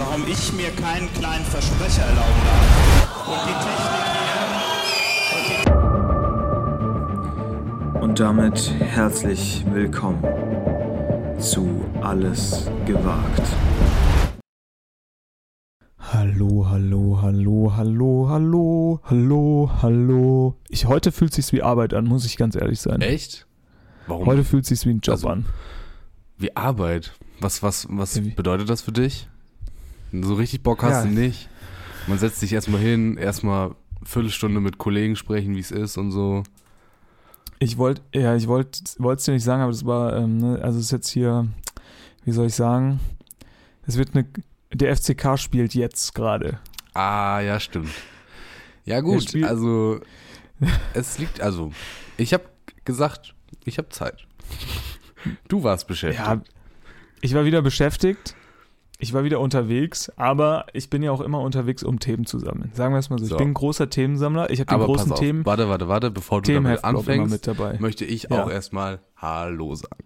warum ich mir keinen kleinen Versprecher erlauben darf. Und die Technik hier. Und damit herzlich willkommen zu Alles gewagt. Hallo, hallo, hallo, hallo, hallo, hallo, hallo. Ich, heute fühlt sich's wie Arbeit an, muss ich ganz ehrlich sein. Echt? Warum? Heute fühlt sich's wie ein Job Also, an. Wie Arbeit? Was, was, was bedeutet das für dich? So richtig Bock hast Ja. du nicht. Man setzt sich erstmal hin, erstmal Viertelstunde mit Kollegen sprechen, wie es ist und so. Ich wollte, ja, ich wollte, wollte es dir nicht sagen, aber das war, ähm, ne, also es ist jetzt hier, wie soll ich sagen, es wird eine, der FCK spielt jetzt gerade. Ah, ja, stimmt. Ja, gut, also es liegt, also ich habe gesagt, ich habe Zeit. Du warst beschäftigt. Ja, ich war wieder beschäftigt, ich war wieder unterwegs, aber ich bin ja auch immer unterwegs, um Themen zu sammeln. Sagen wir es mal so. So. Ich bin ein großer Themensammler. Ich habe die Aber großen auf, Themen, warte, warte, warte, bevor du damit anfängst, möchte ich Ja. auch erstmal Hallo sagen.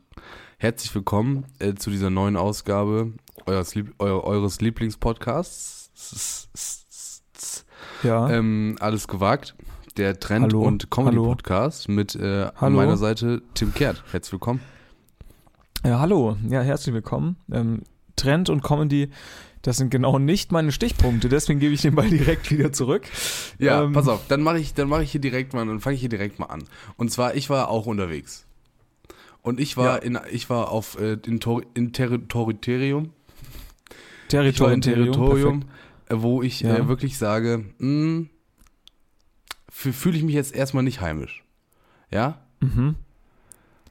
Herzlich willkommen äh, zu dieser neuen Ausgabe eures, Lieb eu eures Lieblingspodcasts. Ja. Ähm, alles gewagt. Der Trend- Hallo. und Comedy-Podcast mit äh, an meiner Seite Tim Kehrt. Herzlich willkommen. Ja, hallo. Ja, herzlich willkommen. Ähm, Trend und Comedy, das sind genau nicht meine Stichpunkte, deswegen gebe ich den Ball direkt wieder zurück. Ja, Ähm, pass auf, dann mache ich, dann mache ich hier direkt mal, dann fange ich hier direkt mal an. Und zwar, ich war auch unterwegs. Und ich war Ja. in, ich war auf äh, in, Tor, in Territorium. Territorium. Territorium, perfekt. äh, wo ich Ja. äh, wirklich sage, mh, fühle ich mich jetzt erstmal nicht heimisch. Ja? Mhm.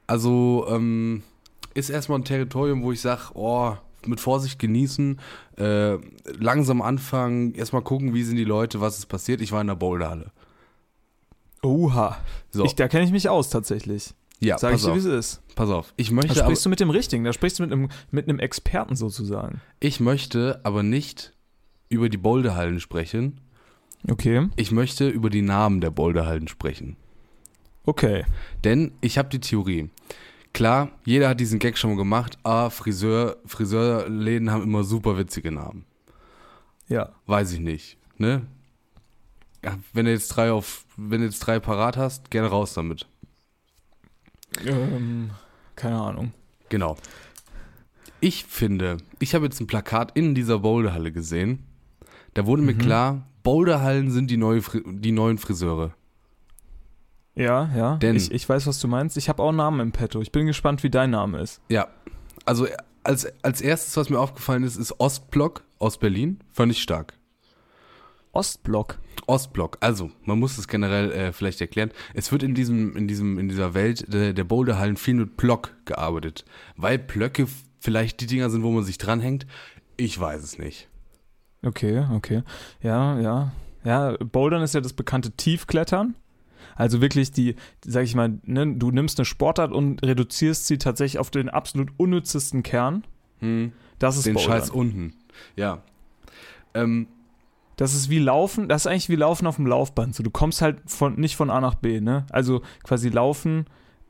Also ähm, ist erstmal ein Territorium, wo ich sage, oh, mit Vorsicht genießen, äh, langsam anfangen, erstmal gucken, wie sind die Leute, was ist passiert. Ich war in der Boulderhalle. Oha. So, Ich, da kenne ich mich aus tatsächlich. ja, Sag ich dir, wie es ist. pass auf. Ich Da möchte, aber, sprichst du mit dem Richtigen, da sprichst du mit einem, mit einem Experten sozusagen. ich möchte aber nicht über die Boulderhallen sprechen. Okay. Ich möchte über die Namen der Boulderhallen sprechen. Okay. Denn ich habe die Theorie. Klar, jeder hat diesen Gag schon mal gemacht. Ah, Friseur, Friseurläden haben immer super witzige Namen. Ja. Weiß ich nicht. Ne? Ja, wenn du jetzt drei auf, wenn du jetzt drei parat hast, gerne raus damit. Ähm, keine Ahnung. Genau. Ich finde, ich habe jetzt ein Plakat in dieser Boulderhalle gesehen. Da wurde mir Mhm. klar, Boulderhallen sind die, neue, die neuen Friseure. Ja, ja. Denn- ich, ich weiß, was du meinst. Ich habe auch einen Namen im Petto. Ich bin gespannt, wie dein Name ist. Ja. Also als, als erstes, was mir aufgefallen ist, ist Ostblock aus Berlin. Fand ich stark. Ostblock. Ostblock. Also, man muss es generell äh, vielleicht erklären. Es wird in diesem, in diesem, in dieser Welt der, der Boulderhallen viel mit Block gearbeitet. Weil Blöcke vielleicht die Dinger sind, wo man sich dranhängt. Ich weiß es nicht. Okay, okay. Ja, ja. Ja, Bouldern ist ja das bekannte Tiefklettern. Also wirklich die, sag ich mal, ne, du nimmst eine Sportart und reduzierst sie tatsächlich auf den absolut unnützesten Kern. Hm, Das ist den. Scheiß unten. Ja. Ähm, Das ist wie Laufen, das ist eigentlich wie Laufen auf dem Laufband. So, du kommst halt von, nicht von A nach B, ne? Also quasi Laufen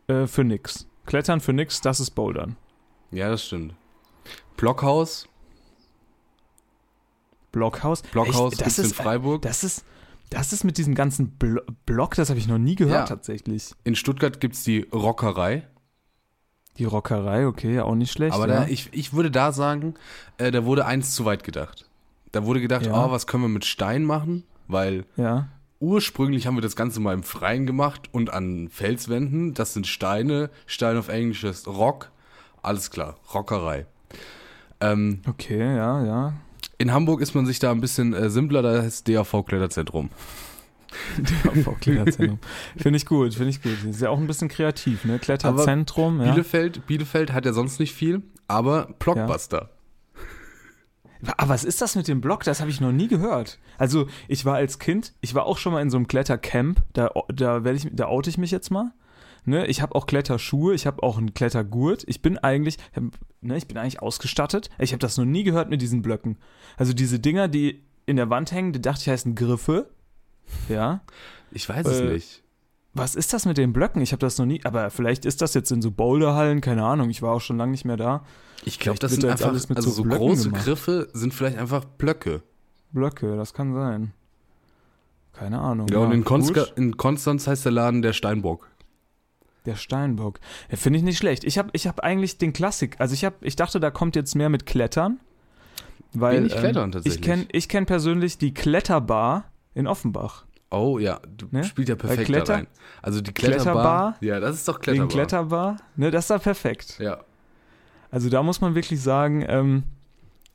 äh, für nix. Klettern für nix, das ist Bouldern. ja, das stimmt. Blockhaus. Blockhaus. Blockhaus Echt, das gibt's in ist, Freiburg. Das ist, das ist mit diesem ganzen Blo Block, das habe ich noch nie gehört Ja. tatsächlich. In Stuttgart gibt's die Rockerei. Die Rockerei, okay, auch nicht schlecht. Aber ja. da, ich, ich würde da sagen, äh, da wurde eins zu weit gedacht. Da wurde gedacht, Ja. oh, was können wir mit Stein machen? Weil ja. ursprünglich haben wir das Ganze mal im Freien gemacht und an Felswänden. Das sind Steine. Stein auf Englisch ist Rock. Alles klar, Rockerei. Ähm, Okay, ja, ja. In Hamburg ist man sich da ein bisschen äh, simpler, da ist DAV Kletterzentrum. DAV-Kletterzentrum. finde ich gut, finde ich gut. Ist ja auch ein bisschen kreativ, ne? Kletterzentrum, ja. Bielefeld, Bielefeld hat ja sonst nicht viel, aber Blockbuster. Aber was ist das mit dem Block? Das habe ich noch nie gehört. Also, ich war als Kind, ich war auch schon mal in so einem Klettercamp, da, da, ich, da oute ich mich jetzt mal. Ne, ich habe auch Kletterschuhe, ich habe auch einen Klettergurt. Ich bin eigentlich, ne, ich bin eigentlich ausgestattet. Ich habe das noch nie gehört mit diesen Blöcken. Also diese Dinger, die in der Wand hängen, die dachte ich heißen Griffe. Ja. Ich weiß es Äh, nicht. was ist das mit den Blöcken? Ich habe das noch nie, aber vielleicht ist das jetzt in so Boulderhallen, keine Ahnung. Ich war auch schon lange nicht mehr da. Ich glaube, das sind da einfach, alles mit also so so große gemacht. Griffe sind vielleicht einfach Blöcke. Blöcke, das kann sein. Keine Ahnung. Ja, und in, Konska, gut. in Konstanz heißt der Laden der Steinbock. Der Steinbock. Ja, Finde ich nicht schlecht. Ich habe ich hab eigentlich den Klassik. Also ich, hab, ich dachte, da kommt jetzt mehr mit Klettern. Weil, Wenig Klettern ähm, tatsächlich. Ich kenne ich kenn persönlich die Kletterbar in Offenbach. Oh ja, du Ne? spielt ja perfekt Kletter- da rein. Also die Kletterbar. Kletterbar? Ja, das ist doch Kletterbar. Kletterbar. Ne, das ist da perfekt. Ja. Also da muss man wirklich sagen, ähm,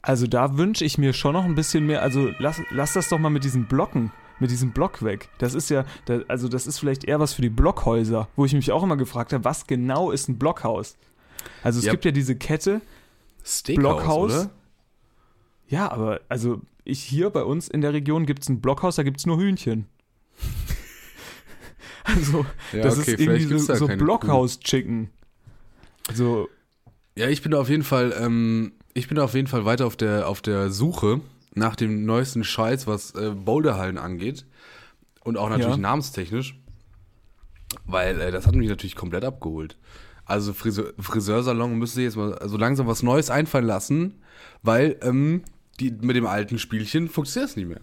also da wünsche ich mir schon noch ein bisschen mehr. Also lass, lass das doch mal mit diesen Blocken, mit diesem Block weg. Das ist ja, also das ist vielleicht eher was für die Blockhäuser, wo ich mich auch immer gefragt habe, was genau ist ein Blockhaus? Also es Ja. gibt ja diese Kette, Steakhouse, Blockhaus? oder? ja, aber also ich hier bei uns in der Region gibt es ein Blockhaus, da gibt es nur Hühnchen. also Ja, das okay, ist irgendwie so, so. Blockhaus-Chicken. Also Ja, ich bin auf jeden Fall, ähm, ich bin auf jeden Fall weiter auf der, auf der Suche nach dem neuesten Scheiß, was äh, Boulderhallen angeht. Und auch natürlich Ja. namenstechnisch. Weil äh, das hat mich natürlich komplett abgeholt. Also Friseur, Friseursalon müsste jetzt mal so langsam was Neues einfallen lassen, weil ähm, die, mit dem alten Spielchen funktioniert es nicht mehr.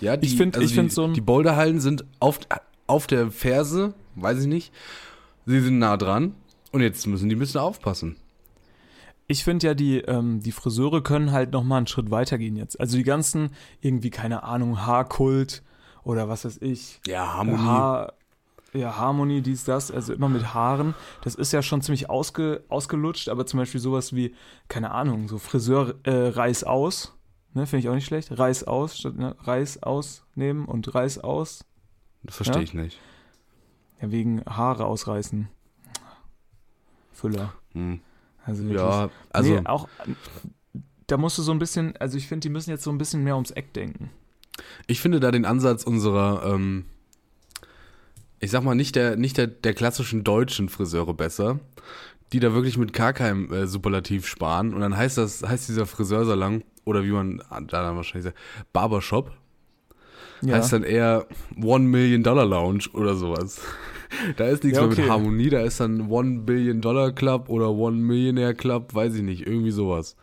Ja, die, Ich find- ich die, find so die Boulderhallen sind auf, auf der Ferse, weiß ich nicht. Sie sind nah dran und jetzt müssen die ein bisschen aufpassen. Ich finde ja, die, ähm, die Friseure können halt nochmal einen Schritt weitergehen jetzt. Also die ganzen, irgendwie, keine Ahnung, Haarkult oder was weiß ich. Ja, Haar, ja, Harmonie, dies, das, also immer mit Haaren. Das ist ja schon ziemlich ausge, ausgelutscht, aber zum Beispiel sowas wie, keine Ahnung, so Friseur äh, Reiß aus. Ne, finde ich auch nicht schlecht. Reiß aus, statt ne, Reiß ausnehmen und Reiß aus. Das verstehe Ja? ich nicht. Ja, wegen Haare ausreißen. Füller. Hm. Also wirklich. Ja, also nee, auch da musst du so ein bisschen, also ich finde, die müssen jetzt so ein bisschen mehr ums Eck denken. ich finde da den Ansatz unserer, ähm, ich sag mal, nicht der, nicht der, der klassischen deutschen Friseure besser, die da wirklich mit gar keinem äh, Superlativ sparen. Und dann heißt das, heißt dieser Friseursalon, oder wie man da dann wahrscheinlich sagt, Barbershop, Ja. heißt dann eher One Million Dollar Lounge oder sowas. Da ist nichts Ja, mehr okay. mit Harmonie, da ist dann One Billion Dollar Club oder One Millionaire Club, weiß ich nicht, irgendwie sowas.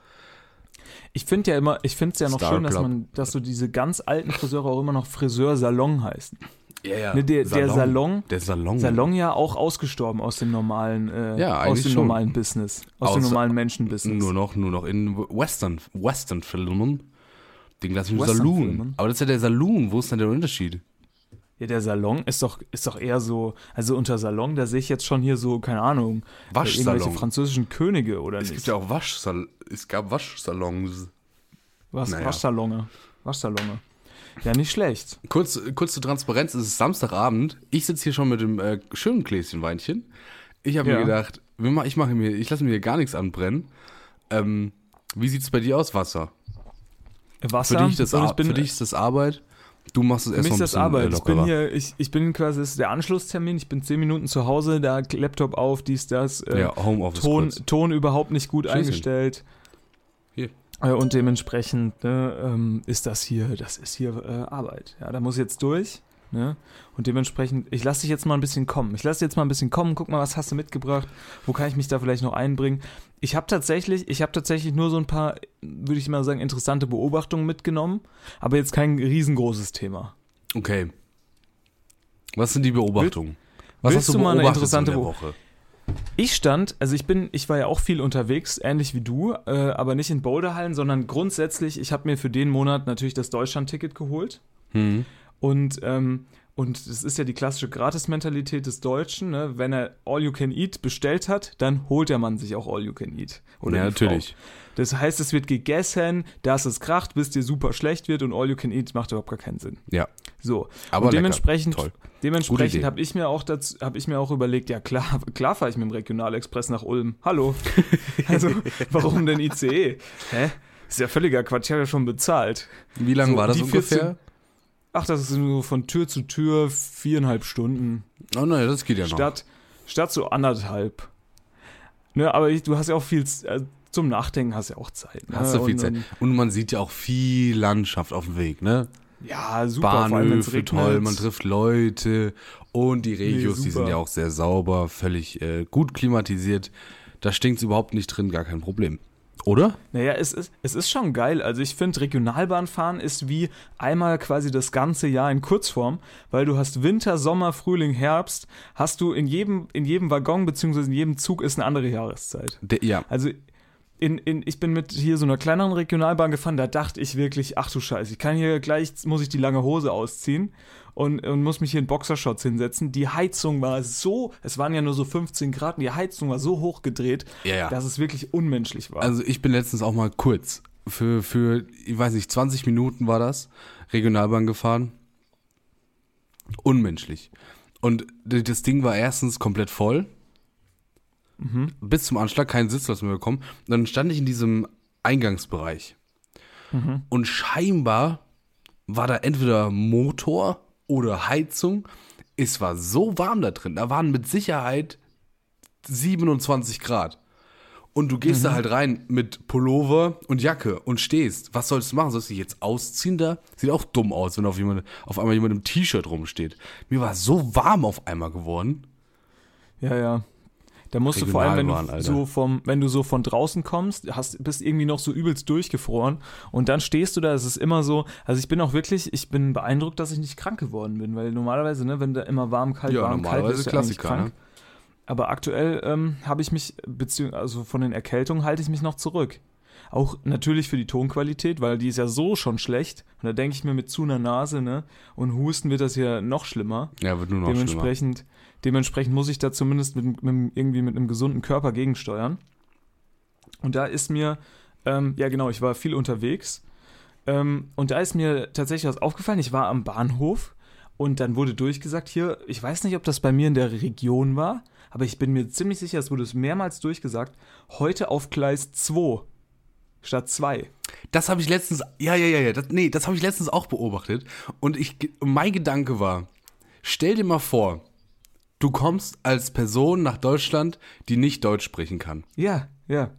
ich finde ja immer, ich finde es ja noch Star schön, dass Club. man, dass so diese ganz alten Friseure auch immer noch Friseursalon heißen. Ja, ja. Ne, der, der Salon, Der Salon. Salon ja auch ausgestorben aus dem normalen, äh, Ja, aus dem schon. normalen Business, aus dem Außer- normalen Menschenbusiness. Nur noch, nur noch in Western, Western Filmen. Den klassischen Western-Filmen? Saloon. Aber das ist ja der Saloon. Wo ist denn der Unterschied? Ja, der Salon ist doch, ist doch eher so, also unter Salon, da sehe ich jetzt schon hier so, keine Ahnung, äh, Waschsalon. irgendwelche französischen Könige oder Es nicht. gibt ja auch Waschsal es gab Waschsalons. Was, naja. Waschsalone. Waschsalone. Ja, nicht schlecht. Kurz, kurz zur Transparenz, es ist Samstagabend. Ich sitze hier schon mit dem äh, schönen Gläschen Weinchen. Ich habe Ja. mir gedacht, ich mache mir, ich lasse mir hier gar nichts anbrennen. Ähm, wie sieht's bei dir aus, Wasser? Wasser. Für dich, das und Ar- bin, für dich ist das Arbeit. Du machst es Für erst mich mal ist das bisschen Arbeit. äh, Ich bin hier, ich, ich bin quasi, das ist der Anschlusstermin. Ich bin zehn Minuten zu Hause, da Laptop auf, dies, das. Äh, ja, Homeoffice Ton, kurz. Ton überhaupt nicht gut Tschüsschen. eingestellt. Hier. Äh, und dementsprechend ne, ähm, ist das hier, das ist hier äh, Arbeit. Ja, da muss ich jetzt durch. Ne? Und dementsprechend, ich lasse dich jetzt mal ein bisschen kommen. Ich lasse dich jetzt mal ein bisschen kommen. Guck mal, was hast du mitgebracht? Wo kann ich mich da vielleicht noch einbringen? Ich habe tatsächlich, ich habe tatsächlich nur so ein paar, würde ich mal sagen, interessante Beobachtungen mitgenommen, aber jetzt kein riesengroßes Thema. Okay. Was sind die Beobachtungen? Was willst hast du du mal eine interessante in Woche? Ich stand, also ich bin, ich war ja auch viel unterwegs, ähnlich wie du, äh, aber nicht in Boulderhallen, sondern grundsätzlich, ich habe mir für den Monat natürlich das Deutschland-Ticket geholt. Hm. Und, ähm, und das ist ja die klassische Gratis-Mentalität des Deutschen. Ne? Wenn er All You Can Eat bestellt hat, dann holt der Mann sich auch All You Can Eat. Oder Ja, Frau. natürlich. Das heißt, es wird gegessen, dass es kracht, bis dir super schlecht wird und All You Can Eat macht überhaupt gar keinen Sinn. Ja. So. Aber und lecker. dementsprechend, Toll. Dementsprechend habe ich mir auch dazu, habe ich mir auch überlegt, ja klar, klar fahre ich mit dem Regionalexpress nach Ulm. Hallo. also, warum denn ICE? Hä? Ist ja völliger Quatsch, ich habe ja schon bezahlt. Wie lange So, war das ungefähr? 14 Ach, das ist nur von Tür zu Tür viereinhalb Stunden. Oh nein, das geht ja noch. Statt, statt so anderthalb. Ne, aber ich, du hast ja auch viel äh, zum Nachdenken hast ja auch Zeit. Ne? Hast du viel und, Zeit. Und, man sieht ja auch viel Landschaft auf dem Weg, ne? Ja, super. Bahnhöfe toll, man trifft Leute und die Regios, die super. sind ja auch sehr sauber, völlig äh, gut klimatisiert. Da stinkt es überhaupt nicht drin, gar kein Problem. Oder? Naja, es ist, es ist schon geil. Also ich finde, Regionalbahnfahren ist wie einmal quasi das ganze Jahr in Kurzform, weil du hast Winter, Sommer, Frühling, Herbst, hast du in jedem, in jedem Waggon beziehungsweise in jedem Zug ist eine andere Jahreszeit. Der, ja. Also in, in, ich bin mit hier so einer kleineren Regionalbahn gefahren, da dachte ich wirklich, ach du Scheiße, ich kann hier gleich, muss ich die lange Hose ausziehen und, und muss mich hier in Boxershorts hinsetzen. Die Heizung war so, es waren ja nur so 15 Grad und die Heizung war so hochgedreht, Ja, ja. dass es wirklich unmenschlich war. Also ich bin letztens auch mal kurz für, für, ich weiß nicht, 20 Minuten war das, Regionalbahn gefahren. Unmenschlich. Und das Ding war erstens komplett voll. Bis zum Anschlag, keinen Sitzplatz mehr bekommen. Und dann stand ich in diesem Eingangsbereich. Und scheinbar war da entweder Motor oder Heizung. Es war so warm da drin. Da waren mit Sicherheit 27 Grad. Und du gehst da halt rein mit Pullover und Jacke und stehst. Was sollst du machen? Sollst du dich jetzt ausziehen da? Sieht auch dumm aus, wenn auf, jemand, auf einmal jemand im T-Shirt rumsteht. Mir war so warm auf einmal geworden. Ja, ja. Da musst du vor allem, wenn Regionalbahn, du so vom, wenn du so von draußen kommst, hast, bist irgendwie noch so übelst durchgefroren und dann stehst du da, es ist immer so, also ich bin auch wirklich, ich bin beeindruckt, dass ich nicht krank geworden bin, weil normalerweise, ne, wenn da immer warm, kalt, Ja, warm, kalt, bist du Klassiker, ne? Aber aktuell ähm, habe ich mich, beziehungsweise also von den Erkältungen halte ich mich noch zurück. Auch natürlich für die Tonqualität, weil die ist ja so schon schlecht. Und da denke ich mir mit zu einer Nase, ne? Und Husten wird das ja noch schlimmer. Ja, wird nur noch schlimmer. Dementsprechend, muss ich da zumindest mit, mit, irgendwie mit einem gesunden Körper gegensteuern. Und da ist mir, ähm, ja genau, ich war viel unterwegs. Ähm, und da ist mir tatsächlich was aufgefallen. Ich war am Bahnhof und dann wurde durchgesagt, hier, ich weiß nicht, ob das bei mir in der Region war, aber ich bin mir ziemlich sicher, es wurde es mehrmals durchgesagt, heute auf Gleis 2 statt 2. Das habe ich letztens, ja, ja, ja, ja, das, nee, das habe ich letztens auch beobachtet. Und ich, mein Gedanke war, stell dir mal vor, du kommst als Person nach Deutschland, die nicht Deutsch sprechen kann. Ja, ja.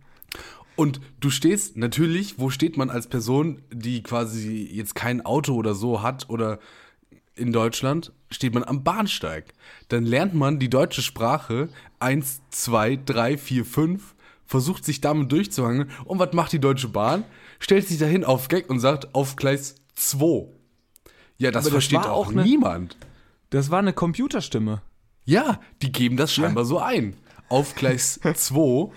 Und du stehst natürlich, wo steht man als Person, die quasi jetzt kein Auto oder so hat oder in Deutschland, steht man am Bahnsteig. Dann lernt man die deutsche Sprache 1, 2, 3, 4, 5, versucht sich damit durchzuhangeln. Und was macht die Deutsche Bahn? Stellt sich dahin auf Gag und sagt auf Gleis 2. Ja, das das versteht auch, auch ne- niemand. Das war eine Computerstimme. Ja, die geben das scheinbar so ein. Auf Gleis 2.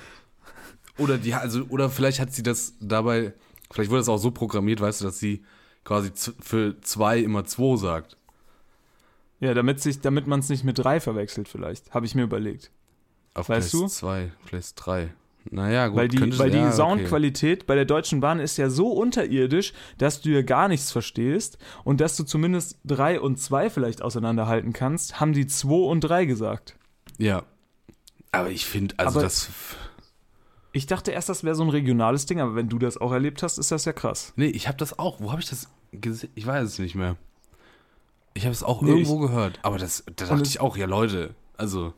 Oder die, also, oder vielleicht hat sie das dabei, vielleicht wurde das auch so programmiert, weißt du, dass sie quasi für zwei immer 2 sagt. Ja, damit, sich, damit man es nicht mit 3 verwechselt vielleicht, habe ich mir überlegt. Auf Weißt du? Gleis 2, Gleis 3. Naja, gut. weil die, weil die ja, okay. Soundqualität bei der Deutschen Bahn ist ja so unterirdisch, dass du ja gar nichts verstehst und dass du zumindest 3 und 2 vielleicht auseinanderhalten kannst, haben die 2 und 3 gesagt. Ja. Aber ich finde, also Aber- das. Ich dachte erst, das wäre so ein regionales Ding, aber wenn du das auch erlebt hast, ist das ja krass. Nee, ich habe das auch. Wo habe ich das gesehen? Ich weiß es nicht mehr. Ich habe es auch Nee, irgendwo gehört. Aber das, da dachte ich auch, ja, Leute, also.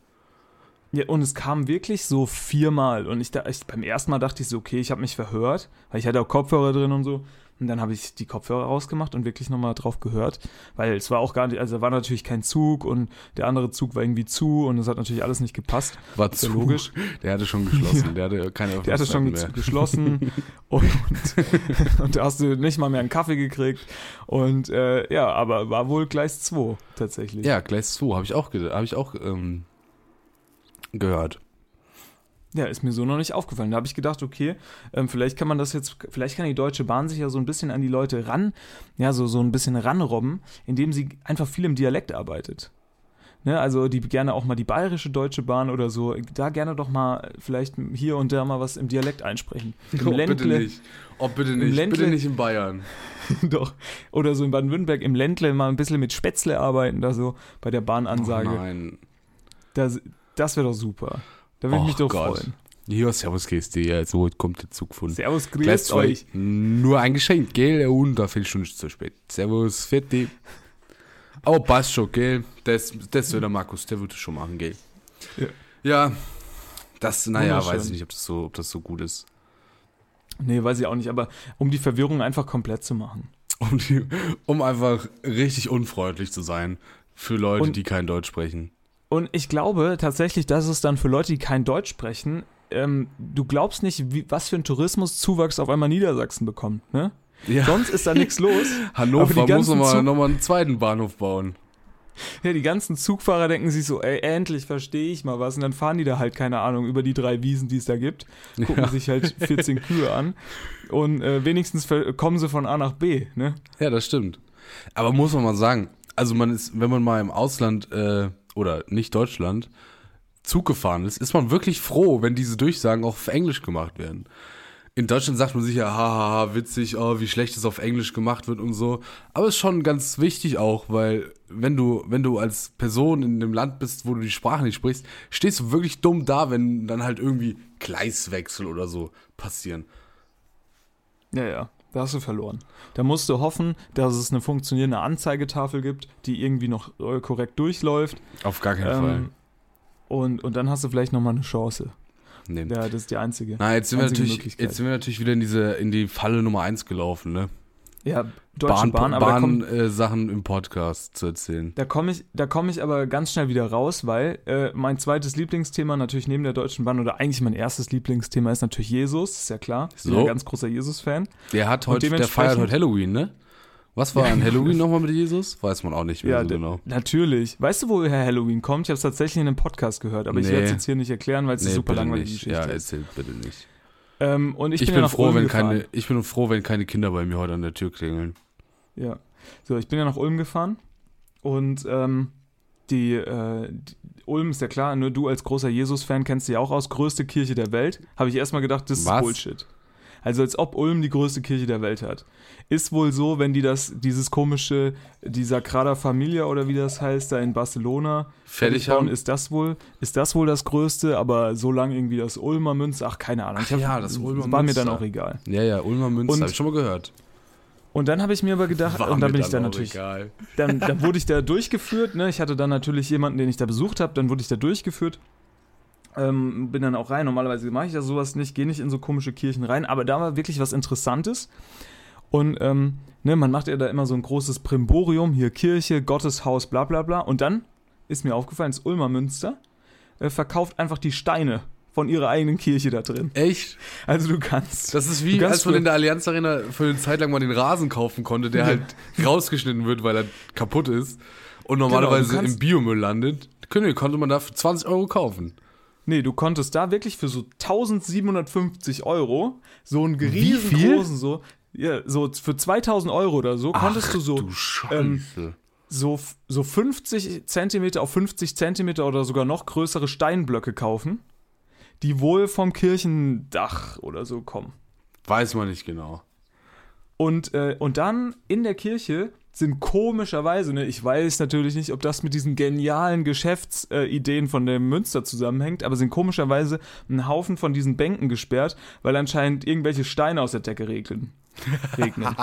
Ja, und es kam wirklich so viermal. Und ich, da, ich beim ersten Mal dachte ich so, okay, ich habe mich verhört, weil ich hatte auch Kopfhörer drin und so. Und dann habe ich die Kopfhörer rausgemacht und wirklich nochmal drauf gehört. Weil es war auch gar nicht, also war natürlich kein Zug und der andere Zug war irgendwie zu und es hat natürlich alles nicht gepasst. War ja zu. logisch. Der hatte schon geschlossen. Der hatte keine Der hatte schon ge- geschlossen und, und, und da hast du nicht mal mehr einen Kaffee gekriegt. Und äh, ja, aber war wohl Gleis 2 tatsächlich. Ja, Gleis 2 habe ich auch, hab ich auch ähm, gehört. Ja, ist mir so noch nicht aufgefallen. Da habe ich gedacht, okay, ähm, vielleicht kann man das jetzt, vielleicht kann die Deutsche Bahn sich ja so ein bisschen an die Leute ran, ja, so, so ein bisschen ranrobben, indem sie einfach viel im Dialekt arbeitet. Ne, also die gerne auch mal die bayerische Deutsche Bahn oder so, da gerne doch mal vielleicht hier und da mal was im Dialekt einsprechen. Im Ländle, Oh, bitte nicht. Ländle- Bitte nicht in Bayern. doch. Oder so in Baden-Württemberg im Ländle mal ein bisschen mit Spätzle arbeiten, da so bei der Bahnansage. Oh nein. das das wäre doch super. Da würde ich mich Och doch Gott. freuen. Ja, servus. Ja, so kommt der Zug von. Servus, grüßt 2. euch. Nur ein Geschenk, gell? Und da viel schon zu spät. Servus, Fetti. Aber passt schon, gell? Das, das wird der Markus, der würde schon machen, gell? Ja. Ja. Das, naja, weiß ich nicht, ob das so, ob das so gut ist. Nee, weiß ich auch nicht, aber um die Verwirrung einfach komplett zu machen. Um, die, um einfach richtig unfreundlich zu sein für Leute, Und- die kein Deutsch sprechen. Und ich glaube tatsächlich, dass es dann für Leute, die kein Deutsch sprechen, ähm, du glaubst nicht, wie, was für ein Tourismuszuwachs auf einmal Niedersachsen bekommt. Ne? Ja. Sonst ist da nichts los. Hannover die muss nochmal noch mal einen zweiten Bahnhof bauen. Ja, die ganzen Zugfahrer denken sich so, ey, endlich verstehe ich mal was. Und dann fahren die da halt, keine Ahnung, über die drei Wiesen, die es da gibt, gucken sich halt 14 Kühe an und äh, wenigstens kommen sie von A nach B, ne? Ja, das stimmt. Aber muss man mal sagen, also man ist, wenn man mal im Ausland äh, oder nicht Deutschland Zug gefahren ist, ist man wirklich froh, wenn diese Durchsagen auch auf Englisch gemacht werden. In Deutschland sagt man sich ja, haha, witzig, oh, wie schlecht es auf Englisch gemacht wird und so. Aber ist schon ganz wichtig auch, weil wenn du, wenn du als Person in einem Land bist, wo du die Sprache nicht sprichst, stehst du wirklich dumm da, wenn dann halt irgendwie Gleiswechsel oder so passieren. Ja, ja, da hast du verloren. Da musst du hoffen, dass es eine funktionierende Anzeigetafel gibt, die irgendwie noch äh, korrekt durchläuft. Auf gar keinen Fall. Ähm, und, und dann hast du vielleicht nochmal eine Chance. Nee. Ja, das ist die einzige. Na, jetzt sind, wir natürlich, jetzt sind wir natürlich wieder in diese in die Falle Nummer eins gelaufen, ne? Ja, Deutsche Bahn, Bahn, aber da Bahn komm- äh, Sachen im Podcast zu erzählen. Da komme ich, da komme ich aber ganz schnell wieder raus, weil äh, mein zweites Lieblingsthema natürlich neben der Deutschen Bahn oder eigentlich mein erstes Lieblingsthema ist natürlich Jesus, ist ja klar. Ich bin So. ein ganz großer Jesus-Fan. Der hat heute, der feiert heute Halloween, ne? Was war an Halloween nochmal mit Jesus? Weiß man auch nicht mehr Ja, so genau. natürlich. Weißt du, woher Halloween kommt? Ich habe es tatsächlich in einem Podcast gehört, aber ich Nee. werde es jetzt hier nicht erklären, weil es eine super nicht. Geschichte Ja, ist. erzähl bitte nicht. Ähm, und ich, Ich, bin, bin, ja froh, Ulm wenn gefahren. keine, ich bin froh, wenn keine Kinder bei mir heute an der Tür klingeln. Ja. So, ich bin ja nach Ulm gefahren und ähm, die, äh, die Ulm ist ja klar, ne, du als großer Jesus-Fan kennst sie ja auch aus, größte Kirche der Welt. Habe ich erstmal gedacht, das Was? ist Bullshit. Also als ob Ulm die größte Kirche der Welt hat. Ist wohl so, wenn die das, dieses komische, die Sagrada Familia oder wie das heißt, da in Barcelona Fertig bauen, haben? ist das wohl, ist das wohl das Größte, aber so lang irgendwie das Ulmer Münster, ach keine Ahnung. Ach ja, das Ulmer War mir dann Münster. auch egal. Ja, ja, Ulmer Münster, Und- habe ich schon mal gehört. Und dann habe ich mir aber gedacht, und dann bin ich da natürlich Egal. dann, dann wurde ich da durchgeführt. Ne? Ich hatte dann natürlich jemanden, den ich da besucht habe. Dann wurde ich da durchgeführt. Ähm, bin dann auch rein. Normalerweise mache ich ja sowas nicht, gehe nicht in so komische Kirchen rein. Aber da war wirklich was Interessantes. Und ähm, ne, man macht ja da immer so ein großes Primborium. Hier Kirche, Gotteshaus, bla bla bla. Und dann ist mir aufgefallen, das Ulmer Münster äh, verkauft einfach die Steine von ihrer eigenen Kirche da drin. Echt? Also du kannst. Das ist wie, als man in der Allianz Arena für eine Zeit lang mal den Rasen kaufen konnte, der halt rausgeschnitten wird, weil er kaputt ist und normalerweise Genau, du kannst- im Biomüll landet. Konnte konnte man da für 20 Euro kaufen. Nee, du konntest da wirklich für so 1750 Euro so einen riesengroßen, so, ja, so für 2000 Euro oder so, konntest du so, Du ähm, so, so 50 Zentimeter auf 50 Zentimeter oder sogar noch größere Steinblöcke kaufen, die wohl vom Kirchendach oder so kommen. Weiß man nicht genau. Und, äh, und dann in der Kirche sind komischerweise, ne, ich weiß natürlich nicht, ob das mit diesen genialen Geschäftsideen äh, von dem Münster zusammenhängt, aber sind komischerweise ein Haufen von diesen Bänken gesperrt, weil anscheinend irgendwelche Steine aus der Decke regnen. regnen.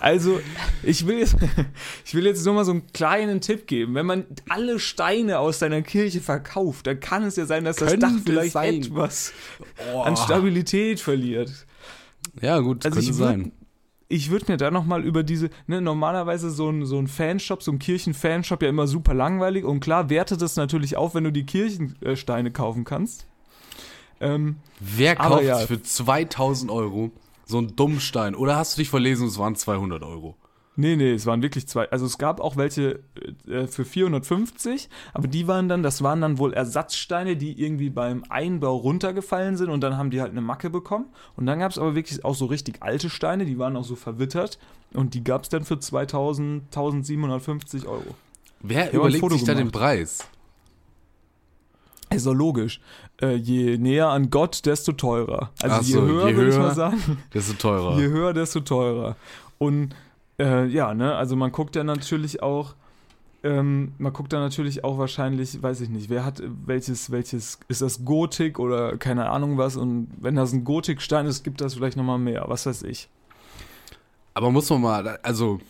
Also, ich will, jetzt, ich will jetzt nur mal so einen kleinen Tipp geben. Wenn man alle Steine aus deiner Kirche verkauft, dann kann es ja sein, dass das Könnte Dach vielleicht sein. etwas Oh. an Stabilität verliert. Ja, gut, Also könnte ich sein. Ich würde mir da nochmal über diese, ne, normalerweise so ein, so ein Fanshop, so ein Kirchenfanshop ja immer super langweilig und klar wertet es natürlich auf, wenn du die Kirchensteine kaufen kannst. Ähm, Wer kauft ja. für 2000 Euro so einen Dummstein? Oder hast du dich verlesen, es waren 200 Euro? Nee, nee, es waren wirklich zwei. Also es gab auch welche äh, für 450, aber die waren dann, das waren dann wohl Ersatzsteine, die irgendwie beim Einbau runtergefallen sind und dann haben die halt eine Macke bekommen. Und dann gab es aber wirklich auch so richtig alte Steine, die waren auch so verwittert und die gab es dann für 2000, 1750 Euro. Wer überlegt sich da den. Preis? Ist doch logisch. Äh, je näher an Gott, desto teurer. Also Ach je so, höher, je würde ich höher. mal sagen. Desto teurer. Je höher, desto teurer. Und äh, ja, ne, also man guckt ja natürlich auch, ähm, man guckt da natürlich auch wahrscheinlich, weiß ich nicht, wer hat welches, welches, ist das Gotik oder keine Ahnung was und wenn das ein Gotikstein ist, gibt das vielleicht nochmal mehr, was weiß ich. Aber muss man mal, also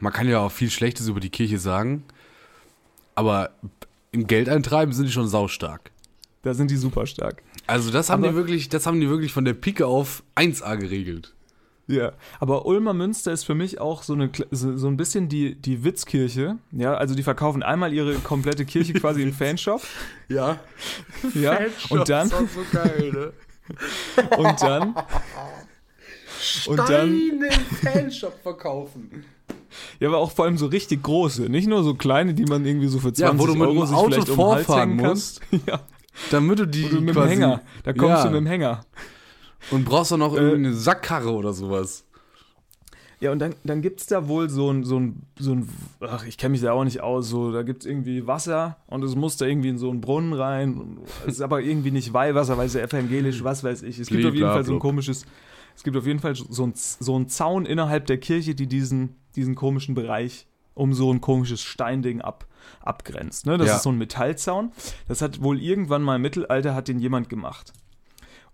man kann ja auch viel Schlechtes über die Kirche sagen, aber im Geldeintreiben sind die schon saustark. Da sind die super stark. Also das haben Aber- die wirklich, das haben die wirklich von der Pike auf 1A geregelt. Ja, aber Ulmer Münster ist für mich auch so, eine, so, ein bisschen die, die Witzkirche. Ja, also die verkaufen einmal ihre komplette Kirche quasi im Fanshop. Ja. Ja, und dann, so geil, ne? und dann, und dann, im Fanshop verkaufen. ja, aber auch vor allem so richtig große, nicht nur so kleine, die man irgendwie so für 20 Ja, wo du mit Euro dem sich Auto vielleicht um den Hals vorfahren hängen musst. Ja, Damit du die wo du mit dem Hänger, da kommst ja. du mit dem Hänger. Und brauchst auch noch Äh, irgendwie eine Sackkarre oder sowas. Ja, und dann, dann gibt es da wohl so ein, so ein, so ein ach, ich kenne mich da auch nicht aus, so, da gibt es irgendwie Wasser und es muss da irgendwie in so einen Brunnen rein. Es ist aber irgendwie nicht Weihwasser, weil es ja evangelisch, was weiß ich. Es gibt auf jeden Fall so ein komisches, es gibt auf jeden Fall so ein, so ein Zaun innerhalb der Kirche, die diesen, diesen komischen Bereich um so ein komisches Steinding ab, abgrenzt. Ne? Das Ja. ist so ein Metallzaun. Das hat wohl irgendwann mal im Mittelalter hat den jemand gemacht.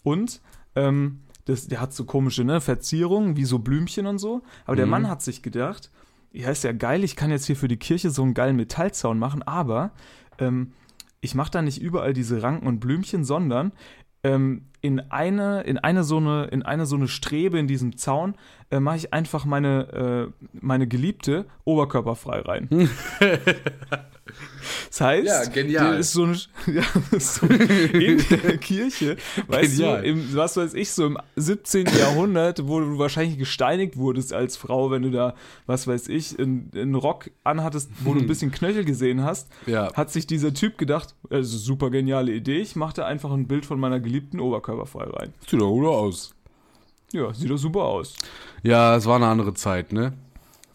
Und ähm, das, der hat so komische ne, Verzierungen, wie so Blümchen und so. Aber der Mhm. Mann hat sich gedacht, ja, ist ja geil, ich kann jetzt hier für die Kirche so einen geilen Metallzaun machen, aber ähm, ich mache da nicht überall diese Ranken und Blümchen, sondern ähm, in eine, in eine so eine, in eine so eine Strebe in diesem Zaun äh, mache ich einfach meine, äh, meine Geliebte oberkörperfrei rein. Das heißt, Ja, ist so, eine, ja, so in der Kirche, weißt Genial. du, im, was weiß ich, so im 17. Jahrhundert, wo du wahrscheinlich gesteinigt wurdest als Frau, wenn du da, was weiß ich, einen Rock anhattest, wo du ein bisschen Knöchel gesehen hast, Ja. hat sich dieser Typ gedacht, das ist eine super geniale Idee, ich mache da einfach ein Bild von meiner geliebten oberkörperfrei rein. Sieht doch gut aus. Ja, sieht doch super aus. Ja, es war eine andere Zeit, ne?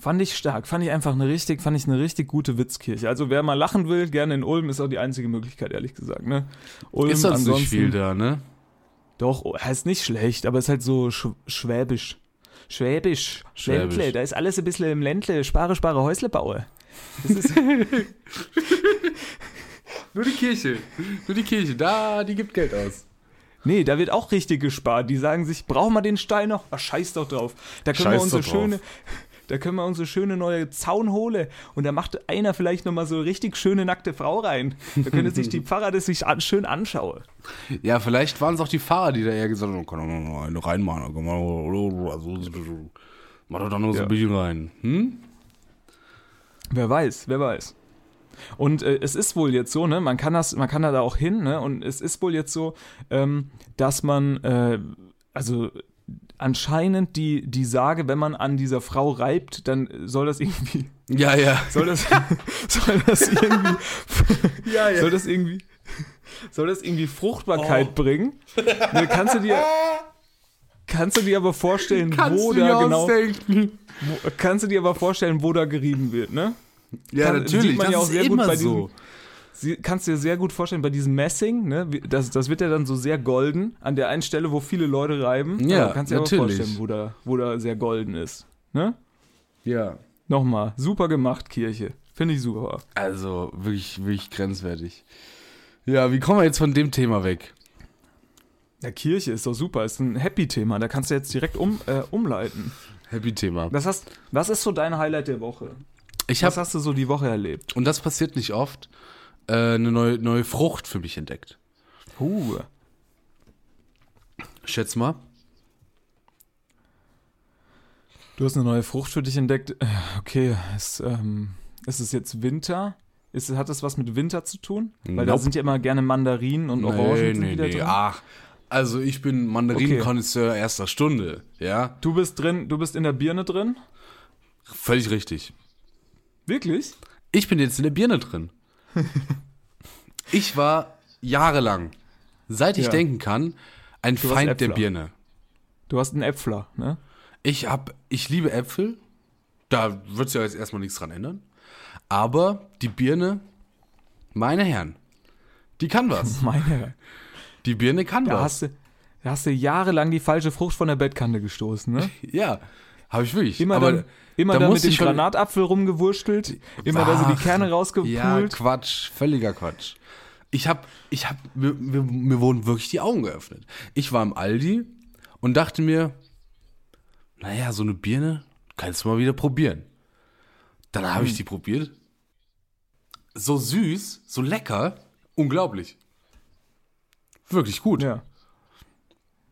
Fand ich stark, fand ich einfach eine richtig, fand ich eine richtig gute Witzkirche. Also wer mal lachen will, gerne in Ulm, ist auch die einzige Möglichkeit, ehrlich gesagt, ne? Ulm Ist das nicht viel da, ne? Doch, oh, heißt nicht schlecht, aber ist halt so sch schwäbisch. Schwäbisch. Schwäbisch. Ländle, da ist alles ein bisschen im Ländle. Spare, spare, Häusle baue. Das ist, Nur die Kirche. Nur die Kirche. Da, die gibt Geld aus. nee, da wird auch richtig gespart. Die sagen sich, brauchen wir den Stein noch? Ach, scheiß doch drauf. Da können wir Scheiß unsere doch drauf. Da können wir unsere schöne neue Zaun holen. Und da macht einer vielleicht nochmal so richtig schöne nackte Frau rein. Da könnte sich die Pfarrer das sich an, schön anschauen. Ja, vielleicht waren es auch die Fahrer, die da eher gesagt haben, kann doch noch eine reinmachen. Mach doch da noch so Ja. ein bisschen rein. Hm? Wer weiß, wer weiß. Und äh, es ist wohl jetzt so, ne, man kann das, man kann da auch hin, ne, und es ist wohl jetzt so, ähm, dass man, äh, also anscheinend die, die Sage, wenn man an dieser Frau reibt, dann soll das irgendwie, Ja, ja. soll das, soll das irgendwie, Ja, ja. soll das irgendwie, soll das irgendwie Fruchtbarkeit bringen? Ne, kannst du dir, kannst du dir aber vorstellen, wo da genau, wo, kannst du dir aber vorstellen, wo da gerieben wird, ne? Ja, Kann- natürlich. das ja auch ist sehr gut immer bei so. Sie, kannst dir sehr gut vorstellen, bei diesem Messing, ne, das, das wird ja dann so sehr golden, an der einen Stelle, wo viele Leute reiben. Ja, Aber kannst dir aber natürlich. vorstellen, wo da, wo da sehr golden ist. Ne? Ja. Nochmal, super gemacht, Kirche. Finde ich super. Also, wirklich, wirklich grenzwertig. Ja, wie kommen wir jetzt von dem Thema weg? Ja, Kirche ist doch super, ist ein Happy-Thema, da kannst du jetzt direkt um, äh, umleiten. Happy-Thema. Das hast, was ist so dein Highlight der Woche? Ich Was habe, hast du so die Woche erlebt? und das passiert nicht oft, äh, eine neue, neue Frucht für mich entdeckt. Uh, Schätz mal. du hast eine neue Frucht für dich entdeckt. Äh, Okay, ist, ähm, ist es jetzt Winter? Ist, hat das was mit Winter zu tun? Weil da Nope. sind ja immer gerne Mandarinen und Orangen sind wieder drin. Ach, also ich bin Mandarinenkonnoisseur erster Stunde, ja? Du bist drin, du bist in der Birne drin? Völlig richtig. Wirklich? Ich bin jetzt in der Birne drin. ich war jahrelang, seit ich Ja. denken kann, ein warst Feind der. Birne. Du hast einen Äpfler, ne? Ich hab, ich liebe Äpfel. Da wird sich ja jetzt erstmal nichts dran ändern. Aber die Birne, meine Herren, die kann was. Meine. Die Birne kann Da was. hast du, da hast du jahrelang die falsche Frucht von der Bettkante gestoßen, ne? Ja, habe ich wirklich. Immer Aber dann, immer da dann mit dem Granatapfel rumgewurstelt, immer da so die Ach, Kerne Ja, rausgepult. Quatsch, völliger Quatsch. Ich hab, ich hab, mir, mir, mir wurden wirklich die Augen geöffnet. Ich war im Aldi und dachte mir, naja, so eine Birne kannst du mal wieder probieren. Dann habe Hm. ich die probiert. So süß, so lecker, unglaublich. Wirklich gut. ja.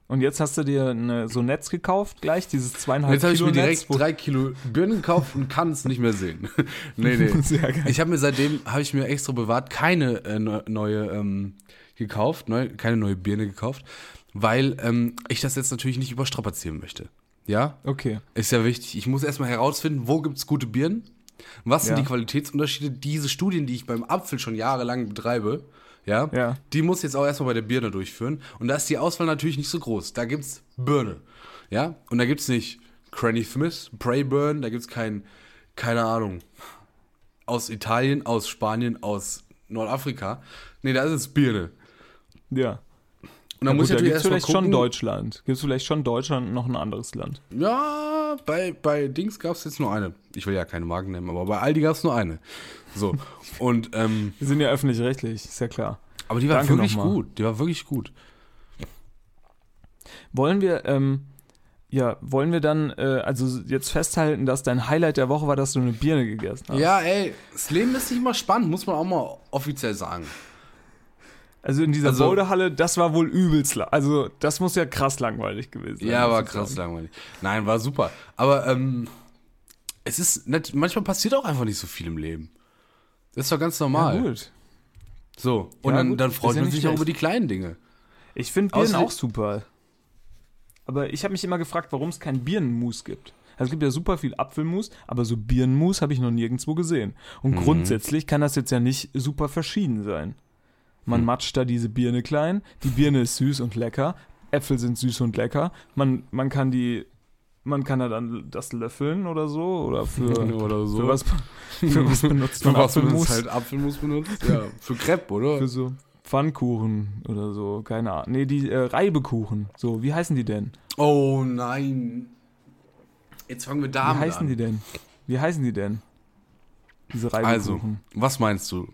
Und jetzt hast du dir eine, so ein Netz gekauft, gleich dieses zweieinhalb Jetzt habe ich mir direkt Netz, drei Kilo Birnen gekauft und kann es nicht mehr sehen. nee, nee. Sehr geil. Ich habe mir seitdem, habe ich mir extra bewahrt, keine äh, neu- neue ähm, gekauft, neu, keine neue Birne gekauft, weil ähm, ich das jetzt natürlich nicht überstrapazieren möchte. Ja, Okay. ist ja wichtig. Ich muss erstmal herausfinden, wo gibt's gute Birnen? Was sind Ja. die Qualitätsunterschiede? Diese Studien, die ich beim Apfel schon jahrelang betreibe, ja, Ja. die muss jetzt auch erstmal bei der Birne durchführen. Und da ist die Auswahl natürlich nicht so groß. Da gibt's Birne, ja, und da gibt's nicht Granny Smith, Brayburn, da gibt's kein, keine Ahnung, aus Italien, aus Spanien, aus Nordafrika. Nee, da ist es Birne. Ja. Und dann Ja, muss gut, da natürlich vielleicht gucken. schon Deutschland. Gibt es vielleicht schon Deutschland und noch ein anderes Land? Ja, bei, bei Dings gab es jetzt nur eine. Ich will ja keine Marken nennen, aber bei Aldi gab es nur eine. So. Und, ähm, Wir sind ja öffentlich-rechtlich, ist ja klar. aber die war Danke wirklich gut. Die war wirklich gut. Wollen wir, ähm, ja, wollen wir dann, äh, also jetzt festhalten, dass dein Highlight der Woche war, dass du eine Birne gegessen hast? Ja, ey, das Leben ist nicht immer spannend, muss man auch mal offiziell sagen. Also in dieser Also- Boulderhalle, das war wohl übelst, also das muss ja krass langweilig gewesen sein. Ja, war krass sagen. langweilig. Nein, war super. Aber ähm, es ist, nat- manchmal passiert auch einfach nicht so viel im Leben. Das ist doch ganz normal. Ja, gut. So, und Ja, dann, gut, dann freut ja man nicht sich auch über die kleinen Dinge. Ich finde Birnen Außerdem- auch super. Aber ich habe mich immer gefragt, warum es kein Birnenmus gibt. Also es gibt ja super viel Apfelmus, aber so Birnenmus habe ich noch nirgendwo gesehen. Und Mhm. grundsätzlich kann das jetzt ja nicht super verschieden sein. Man Hm. matscht da diese Birne klein, die Birne ist süß und lecker, Äpfel sind süß und lecker. Man, man kann die, man kann da dann das löffeln oder so oder für, Oder so. für was, für was benutzt Für man was man Apfelmus? halt Apfelmus benutzt? Ja, für Crepe, oder? Für so Pfannkuchen oder so, keine Ahnung. Nee, die äh, Reibekuchen. So, wie heißen die denn? Oh nein. Jetzt fangen wir Wie damit heißen an. die denn? Wie heißen die denn? Diese Also, Reibekuchen. was meinst du?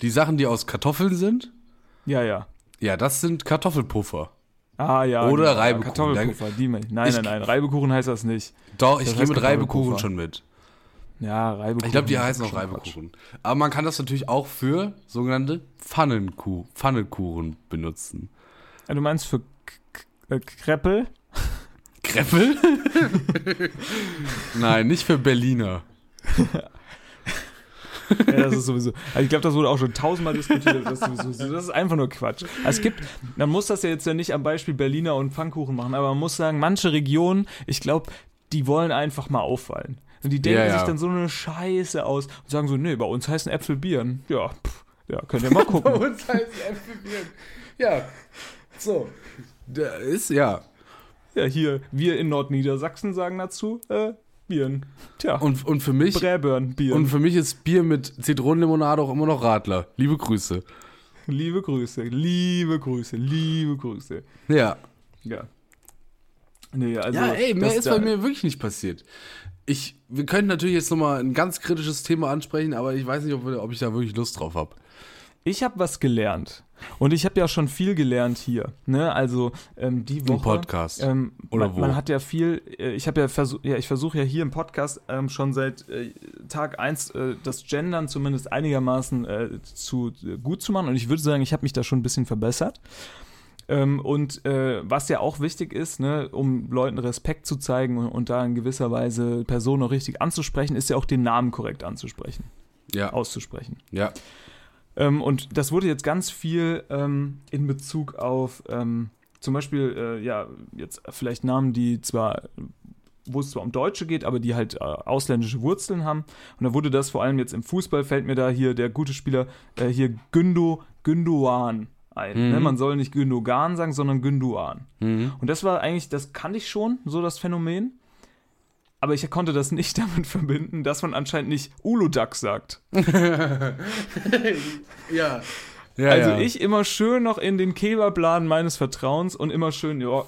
Die Sachen, die aus Kartoffeln sind? Ja, ja. Ja, das sind Kartoffelpuffer. Ah, ja. Oder genau, Reibekuchen. Kartoffelpuffer, die. Nein, nein, nein. Reibekuchen heißt das nicht. Doch, ich Das gehe mit Reibekuchen schon mit. Ja, Reibekuchen. Ich glaube, die heißen auch schon Quatsch. Reibekuchen. Aber man kann das natürlich auch für sogenannte Pfannenkuh, Pfannekuchen benutzen. Ja, du meinst für K äh, Kreppel? Kreppel? Nein, nicht für Berliner. Ja, das ist sowieso. Also ich glaube, das wurde auch schon tausendmal diskutiert. Das ist, das ist einfach nur Quatsch. Also es gibt, man muss das ja jetzt ja nicht am Beispiel Berliner und Pfannkuchen machen, aber man muss sagen, manche Regionen, ich glaube, die wollen einfach mal auffallen. Und die denken Ja, ja. sich dann so eine Scheiße aus und sagen so, nee, bei uns heißen Äpfel Bieren. Ja, pff, ja, könnt ihr mal gucken. uns heißt Äpfelbier. Ja, so. Da ist, ja. ja, hier, wir in Nordniedersachsen sagen dazu, äh, Bieren. Tja, Und, und für mich Bräbern, Bieren. Und für mich ist Bier mit Zitronenlimonade auch immer noch Radler. Liebe Grüße. liebe Grüße, liebe Grüße, liebe Grüße. Ja. Ja. Nee, also. ja, ey, mehr ist bei mir wirklich nicht passiert. Ich, wir können natürlich jetzt nochmal ein ganz kritisches Thema ansprechen, aber ich weiß nicht, ob, ob ich da wirklich Lust drauf habe. Ich habe was gelernt. Und ich habe ja schon viel gelernt hier. Ne? Also ähm, die Woche. Podcast. Ähm, Oder man, wo? man hat ja viel, äh, ich habe ja versucht, ja, ich versuche ja hier im Podcast ähm, schon seit äh, Tag 1 äh, das Gendern zumindest einigermaßen äh, zu äh, gut zu machen. Und ich würde sagen, ich habe mich da schon ein bisschen verbessert. Ähm, und äh, was ja auch wichtig ist, ne, um Leuten Respekt zu zeigen und, und da in gewisser Weise Personen auch richtig anzusprechen, ist ja auch den Namen korrekt anzusprechen, Ja. auszusprechen. Ja. Ähm, und das wurde jetzt ganz viel ähm, in Bezug auf ähm, zum Beispiel, äh, ja, jetzt vielleicht Namen, die zwar, wo es zwar um Deutsche geht, aber die halt äh, ausländische Wurzeln haben. Und da wurde das vor allem jetzt im Fußball, fällt mir da hier der gute Spieler, äh, hier Gündo, Gündoan ein. Mhm. Ne? Man soll nicht Gündogan sagen, sondern Gündoan. Mhm. Und das war eigentlich, das kannte ich schon, so das Phänomen. Aber ich konnte das nicht damit verbinden, dass man anscheinend nicht Uludak sagt. Ja. ja also ja. ich immer schön noch in den Kebabladen meines Vertrauens und immer schön, ja,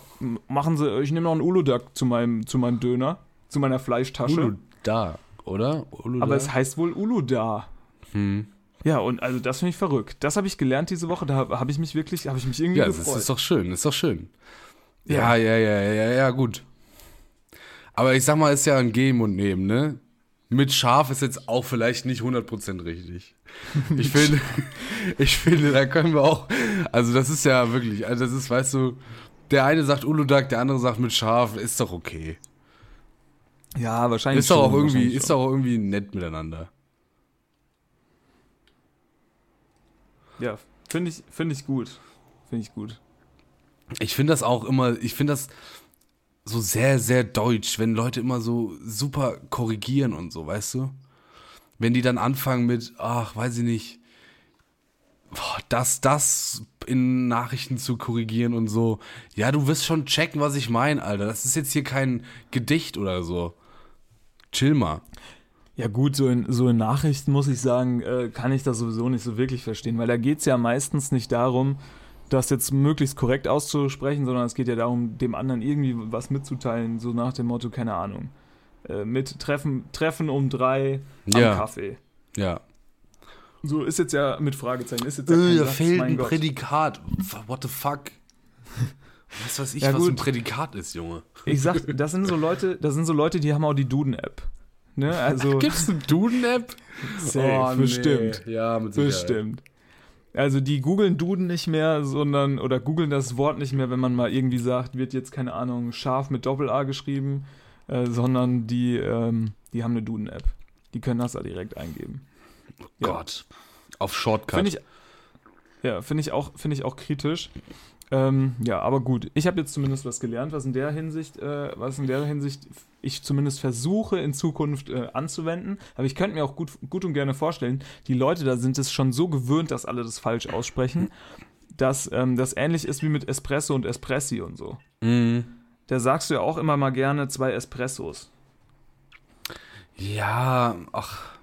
machen Sie, ich nehme noch einen Uludak zu meinem, zu meinem Döner, zu meiner Fleischtasche. Ulu da, oder? Ulu Aber es heißt wohl Uluda. Hm. Ja, und also das finde ich verrückt. Das habe ich gelernt diese Woche, da habe hab ich mich wirklich, habe ich mich irgendwie Ja, das gefreut. ist doch schön, ist doch schön. Ja, ja, ja, ja, ja, ja, gut. Aber ich sag mal, ist ja ein Geben und Nehmen, ne? Mit Schaf ist jetzt auch vielleicht nicht 100% richtig. Ich finde, ich finde, da können wir auch, also das ist ja wirklich, also das ist, weißt du, Der eine sagt Uludag, der andere sagt mit Schaf, ist doch okay. Ja, wahrscheinlich. Ist doch auch irgendwie, ist doch auch irgendwie nett miteinander. Ja, finde ich, finde ich gut. Finde ich gut. Ich finde das auch immer, ich finde das so sehr, sehr deutsch, wenn Leute immer so super korrigieren und so, weißt du? Wenn die dann anfangen mit, ach, weiß ich nicht, das, das in Nachrichten zu korrigieren und so. Ja, du wirst schon checken, was ich meine, Alter. Das ist jetzt hier kein Gedicht oder so. Chill mal. Ja gut, so in, so in Nachrichten muss ich sagen, äh, kann ich das sowieso nicht so wirklich verstehen, weil da geht es ja meistens nicht darum, das jetzt möglichst korrekt auszusprechen, sondern es geht ja darum, dem anderen irgendwie was mitzuteilen, so nach dem Motto, keine Ahnung, äh, mit Treffen, Treffen um drei am Ja. Kaffee. Ja. So ist jetzt ja mit Fragezeichen, ist jetzt ja Äh, da fehlt mein ein Gott. Prädikat. What the fuck? Weißt du, was ich, Ja, was ein Prädikat ist, Junge? Ich sag, das sind so Leute, das sind so Leute, die haben auch die Duden-App. Ne? Also Gibt's eine Duden-App? safe, bestimmt. Ja, mit Sicherheit. Bestimmt. Also die googeln Duden nicht mehr, sondern oder googeln das Wort nicht mehr, wenn man mal irgendwie sagt, wird jetzt keine Ahnung scharf mit Doppel A geschrieben, äh, sondern die ähm, die haben eine Duden-App. Die können das da direkt eingeben. Ja. Gott. Auf Shortcut. Finde ich ja finde ich auch finde ich auch kritisch. Ähm, ja, aber gut. Ich habe jetzt zumindest was gelernt, was in der Hinsicht, äh, was in der Hinsicht ich zumindest versuche in Zukunft äh, anzuwenden. Aber ich könnte mir auch gut, gut und gerne vorstellen, die Leute da sind es schon so gewöhnt, dass alle das falsch aussprechen, dass ähm, das ähnlich ist wie mit Espresso und Espressi und so. Mhm. Da sagst du ja auch immer mal gerne zwei Espressos. Ja, ach.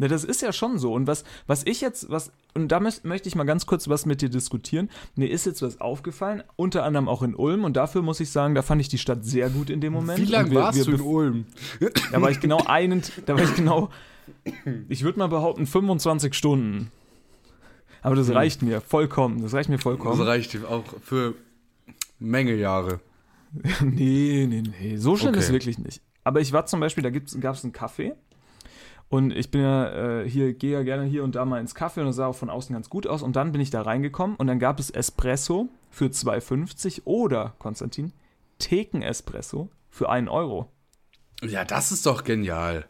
Ne, das ist ja schon so. Und was, was ich jetzt, was, und da möcht, möchte ich mal ganz kurz was mit dir diskutieren. Mir ist jetzt was aufgefallen, unter anderem auch in Ulm. Und dafür muss ich sagen, da fand ich die Stadt sehr gut in dem Moment. Wie lange wir- warst wir du in Ulm? Da war ich genau einen, da war ich genau, ich würde mal behaupten, 25 Stunden. Aber das reicht mir vollkommen. Das reicht mir Das vollkommen. reicht auch für Menge Jahre. Nee, nee, nee. So schlimm Okay. ist wirklich nicht. Aber ich war zum Beispiel, da gab es einen Kaffee. Und ich bin ja äh, hier, gehe ja gerne hier und da mal ins Kaffee und das sah auch von außen ganz gut aus. Und dann bin ich da reingekommen und dann gab es Espresso für 2,50 oder, Konstantin, Theken-Espresso für 1 Euro. Ja, das ist doch genial.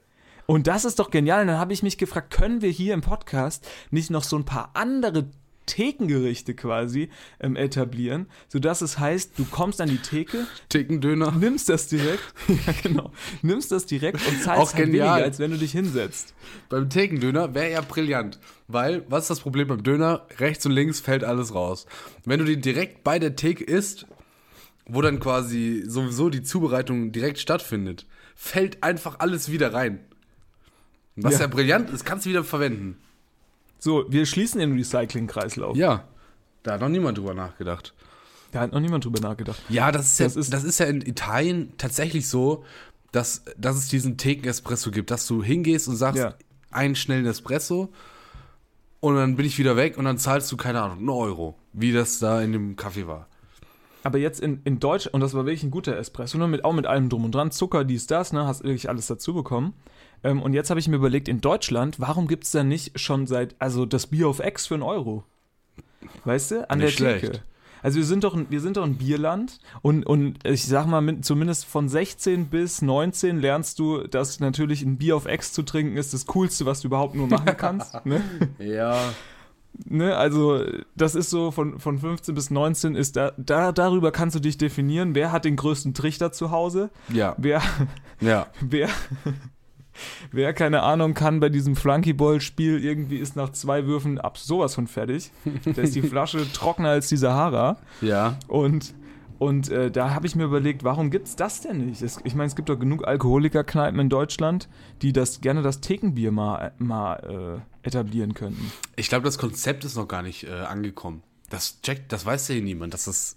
Und das ist doch genial. Und dann habe ich mich gefragt, können wir hier im Podcast nicht noch so ein paar andere Thekengerichte quasi ähm, etablieren, sodass es heißt, du kommst an die Theke, Tickendöner. nimmst das direkt, ja genau, nimmst das direkt und zahlst Auch halt weniger, als wenn du dich hinsetzt. Beim Thekendöner wäre ja brillant. Weil, was ist das Problem beim Döner? Rechts und links fällt alles raus. Wenn du den direkt bei der Theke isst, wo dann quasi sowieso die Zubereitung direkt stattfindet, fällt einfach alles wieder rein. Was ja, Ja. brillant ist, kannst du wieder verwenden. So, wir schließen den Recycling-Kreislauf. Ja. Da hat noch niemand drüber nachgedacht. Da hat noch niemand drüber nachgedacht. Ja, das ist, Das ja, ist- das ist ja in Italien tatsächlich so, dass, dass es diesen Theken-Espresso gibt, dass du hingehst und sagst, Ja. einen schnellen Espresso und dann bin ich wieder weg und dann zahlst du, keine Ahnung, einen Euro, wie das da in dem Kaffee war. Aber jetzt in, in Deutsch, und das war wirklich ein guter Espresso, ne, mit, auch mit allem drum und dran, Zucker, dies, das, ne, hast wirklich alles dazu bekommen. Ähm, und jetzt habe ich mir überlegt, in Deutschland, warum gibt es da nicht schon seit, also das Bier auf Ex für einen Euro? Weißt du, an Nicht der Theke. schlecht. Also wir sind doch, ein- wir sind doch ein Bierland und, und ich sag mal, mit, zumindest von 16 bis 19 lernst du, dass natürlich ein Bier auf Ex zu trinken ist das Coolste, was du überhaupt nur machen kannst. ne? Ja. Ne, also das ist so von, von 15 bis 19 ist da, da darüber kannst du dich definieren, wer hat den größten Trichter zu Hause, Ja. wer Ja. wer wer keine Ahnung kann bei diesem Flunkyball Spiel irgendwie ist nach zwei Würfen ab sowas von fertig. Da ist die Flasche trockener als die Sahara Ja. und und äh, da habe ich mir überlegt, warum gibt's das denn nicht? Es, ich meine, es gibt doch genug Alkoholikerkneipen in Deutschland, die das gerne das Thekenbier mal mal äh, etablieren könnten. Ich glaube, das Konzept ist noch gar nicht äh, angekommen. Das checkt, das weiß ja hier niemand, dass das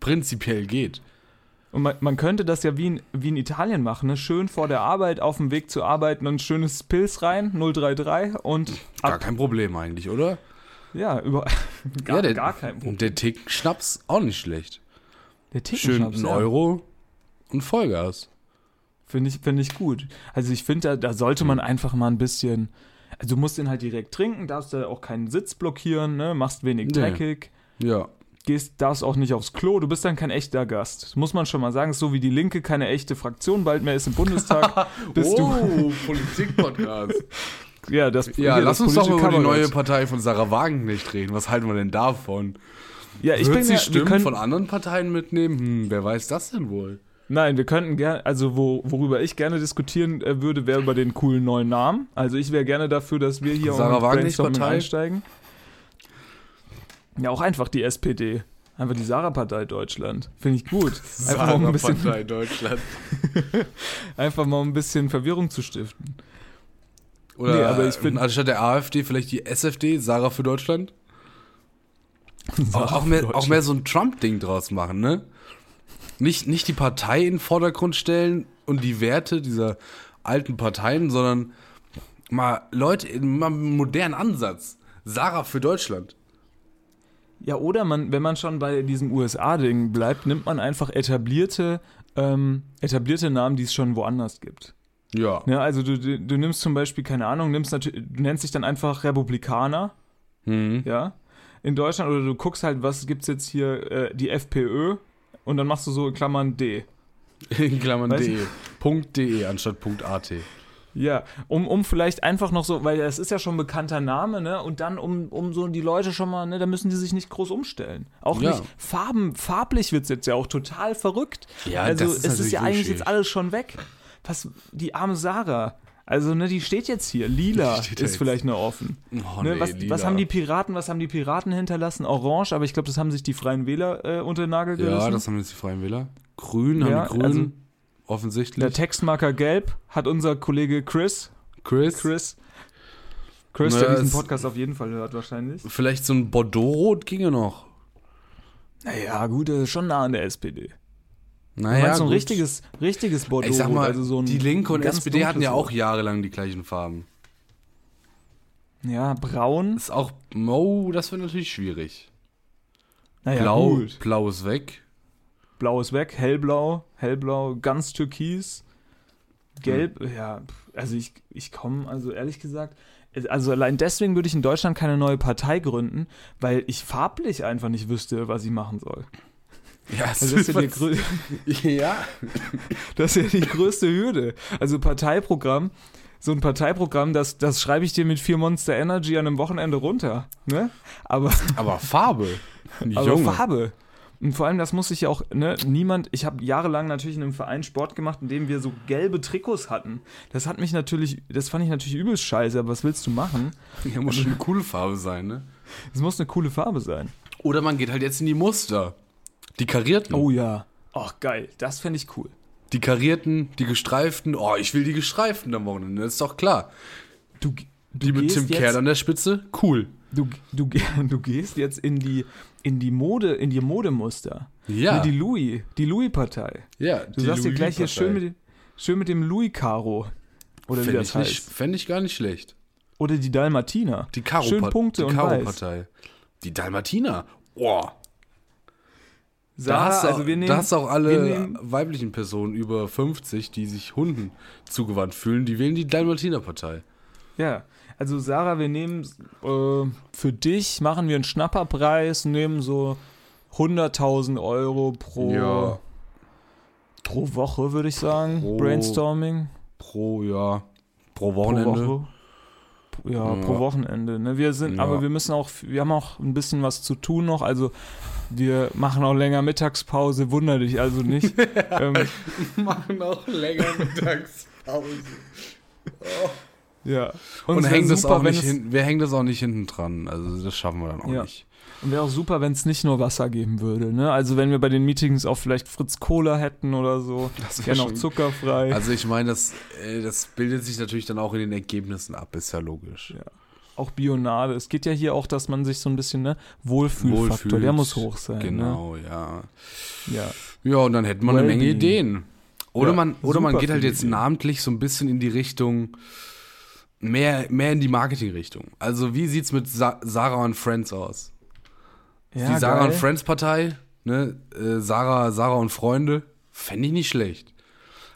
prinzipiell geht. Und man, man könnte das ja wie in, wie in Italien machen, ne? Schön vor der Arbeit, auf dem Weg zur Arbeit, ein schönes Pilz rein, 033 und Gar ab. kein Problem eigentlich, oder? Ja, über, gar, ja, der, gar kein Problem. Und der Tick Schnaps auch nicht schlecht. Der Schön Theken-Schnaps, ein ja. Euro und Vollgas. Finde ich, find ich gut. Also ich finde, da, da sollte man einfach mal ein bisschen. Also du musst den halt direkt trinken, darfst da auch keinen Sitz blockieren, ne? machst wenig Nee. dreckig. Ja. Gehst, darfst auch nicht aufs Klo, du bist dann kein echter Gast. Das muss man schon mal sagen. So wie die Linke keine echte Fraktion bald mehr ist im Bundestag. bist du, oh, Politik-Podcast. ja, das, Ja, hier, lass das uns doch über die neue. Partei von Sarah Wagenknecht reden. Was halten wir denn davon? Ja, ich Wird bin sie ja, Stimmen von anderen Parteien mitnehmen? Hm, wer weiß das denn wohl? Nein, wir könnten gerne, also wo, worüber ich gerne diskutieren äh, würde, wäre über den coolen neuen Namen. Also ich wäre gerne dafür, dass wir hier Sarah Wagenknecht Brainstorming Partei? einsteigen. Ja, auch einfach die SPD. Einfach die Sarah-Partei Deutschland. Finde ich gut. Einfach mal, um ein bisschen, Partei Deutschland. einfach mal ein bisschen Verwirrung zu stiften. Oder Nee, aber ich äh, find- anstatt der AfD vielleicht die SFD, Sarah für Deutschland? Sarah Auch, auch, mehr, Deutschland. auch mehr so ein Trump-Ding draus machen, ne? Nicht, nicht die Partei in den Vordergrund stellen und die Werte dieser alten Parteien, sondern mal Leute, mal einen modernen Ansatz. Sarah für Deutschland. Ja, oder man, wenn man schon bei diesem USA-Ding bleibt, nimmt man einfach etablierte, ähm, etablierte Namen, die es schon woanders gibt. Ja. Ja, also du, du, du nimmst zum Beispiel, keine Ahnung, nimmst natürlich, du nennst dich dann einfach Republikaner, Mhm. ja, in Deutschland, oder du guckst halt, was gibt's jetzt hier, äh, die FPÖ, und dann machst du so in Klammern D. In Klammern Weißt du- de. Punkt de anstatt Punkt at. Ja, um, um vielleicht einfach noch so, weil das ist ja schon ein bekannter Name, ne? Und dann, um, um so die Leute schon mal, ne, da müssen die sich nicht groß umstellen. Auch Ja. nicht Farben, farblich wird's jetzt ja auch total verrückt. Ja, also das ist es ist ja eigentlich wuschig. jetzt alles schon weg. Was, die arme Sarah. Also, ne, die steht jetzt hier. Lila ist jetzt. vielleicht noch offen. Oh, ne, nee, was, was haben die Piraten, was haben die Piraten hinterlassen? Orange, aber ich glaube, das haben sich die Freien Wähler äh, unter den Nagel gerissen. Ja, das haben jetzt die Freien Wähler. Grün Ja, haben die Grünen. also- offensichtlich. Der Textmarker Gelb hat unser Kollege Chris, Chris. Chris, Chris, Na, der diesen es- Podcast auf jeden Fall hört wahrscheinlich. Vielleicht so ein Bordeaux-Rot ginge noch. Naja, gut, das ist schon nah an der SPD. Du Naja, meinst so ein gut. richtiges, richtiges Bordeaux. Ich sag mal, also so die Linke und SPD hatten ja auch jahrelang die gleichen Farben. Ja, braun. Ist auch, oh, das wird natürlich schwierig. Naja, Blau, gut. Blau ist weg. Blau ist weg, hellblau, hellblau, ganz türkis. Gelb, Hm. ja, also ich, ich komme, also ehrlich gesagt, also allein deswegen würde ich in Deutschland keine neue Partei gründen, weil ich farblich einfach nicht wüsste, was ich machen soll. Ja, Also das, ist ja die, ja. das ist ja die größte Hürde. Also Parteiprogramm, so ein Parteiprogramm, das, das schreibe ich dir mit vier Monster Energy an einem Wochenende runter. Ne? Aber, Aber Farbe. aber Junge. Farbe. Und vor allem, das muss ich ja auch, ne, niemand, ich habe jahrelang natürlich in einem Verein Sport gemacht, in dem wir so gelbe Trikots hatten. Das hat mich natürlich, das fand ich natürlich übelst scheiße, aber was willst du machen? Ja, muss schon eine coole Farbe sein, ne? Es muss eine coole Farbe sein. Oder man geht halt jetzt in die Muster. Die karierten. Oh ja. Ach geil, das fände ich cool. Die karierten, die gestreiften. Oh, ich will die gestreiften am Wochenende, das ist doch klar. Du, du Die mit Tim Kerl an der Spitze, cool. Du, du, du gehst jetzt in die, in die Mode, in die Modemuster. Ja. Ne, Die Louis, die Louis-Partei. Ja, Du sagst dir gleich hier schön mit, dem- schön mit dem Louis-Karo. Oder wie Fände das heißt. fänd ich gar nicht schlecht. Oder die Dalmatiner. Die Karo Schön Punkte die und Karo. Partei. Die Dalmatiner. Oh, da hast, also wir nehmen, da hast auch alle nehmen- weiblichen Personen über 50, die sich Hunden zugewandt fühlen, die wählen die Dalmatiner Partei. Ja, also Sarah, wir nehmen äh, für dich, machen wir einen Schnapperpreis, nehmen so 100.000 Euro pro, Ja. pro Woche, würde ich sagen. Pro- Brainstorming. Pro, ja, pro Pro Wochenende. Woche. Ja, Ja. pro Wochenende. Ne? Wir sind, Ja. aber wir müssen auch, wir haben auch ein bisschen was zu tun noch. Also wir machen auch länger Mittagspause, wunder dich also nicht. ähm, machen auch länger Mittagspause. ja. Und, wär hängen das super, auch nicht hin, wir hängen das auch nicht hinten dran. Also das schaffen wir dann auch Ja. nicht. Und wäre auch super, wenn es nicht nur Wasser geben würde. Ne? Also wenn wir bei den Meetings auch vielleicht Fritz Cola hätten oder so. Das wär Gerne auch schon- zuckerfrei. Also ich meine, das, äh, das bildet sich natürlich dann auch in den Ergebnissen ab, ist ja logisch. Ja. auch Bionade. Es geht ja hier auch, dass man sich so ein bisschen, ne, Wohlfühlfaktor, Wohlfühlt. der muss hoch sein. Genau, ja. Ne? Ja. Ja, und dann hätte man eine Menge. Ideen. Oder Ja, man, oder man geht halt jetzt Ideen. namentlich so ein bisschen in die Richtung, mehr, mehr in die Marketingrichtung. Also wie sieht's mit Sa Sarah und Friends aus? ja die Sarah geil. und Friends Partei, ne? Äh, Sarah, Sarah und Freunde, fände ich nicht schlecht.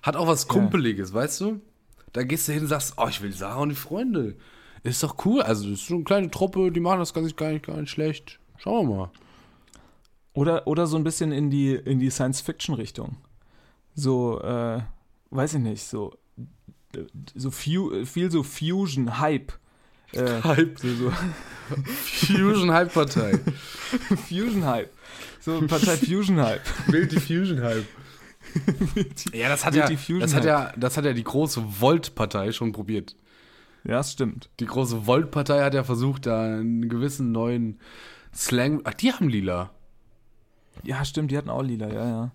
Hat auch was Kumpeliges, weißt du? Da gehst du hin und sagst, oh, ich will Sarah und die Freunde. Ist doch cool. Also, das ist so eine kleine Truppe, die machen das ganz gar nicht, gar nicht schlecht. Schauen wir mal. Oder, oder so ein bisschen in die, in die Science-Fiction-Richtung. So, äh, weiß ich nicht, so, so fu viel so Fusion, Hype. Äh, Hype. So, so Fusion Hype Partei. Fusion Hype. So Partei Fusion Hype. Bild die Fusion Hype. Ja, das hat ja, das hat ja, das hat ja die große Volt-Partei schon probiert. Ja, das stimmt. Die große Volt-Partei hat ja versucht, da einen gewissen neuen Slang. Ach, die haben lila. Ja, stimmt, die hatten auch lila, ja, ja.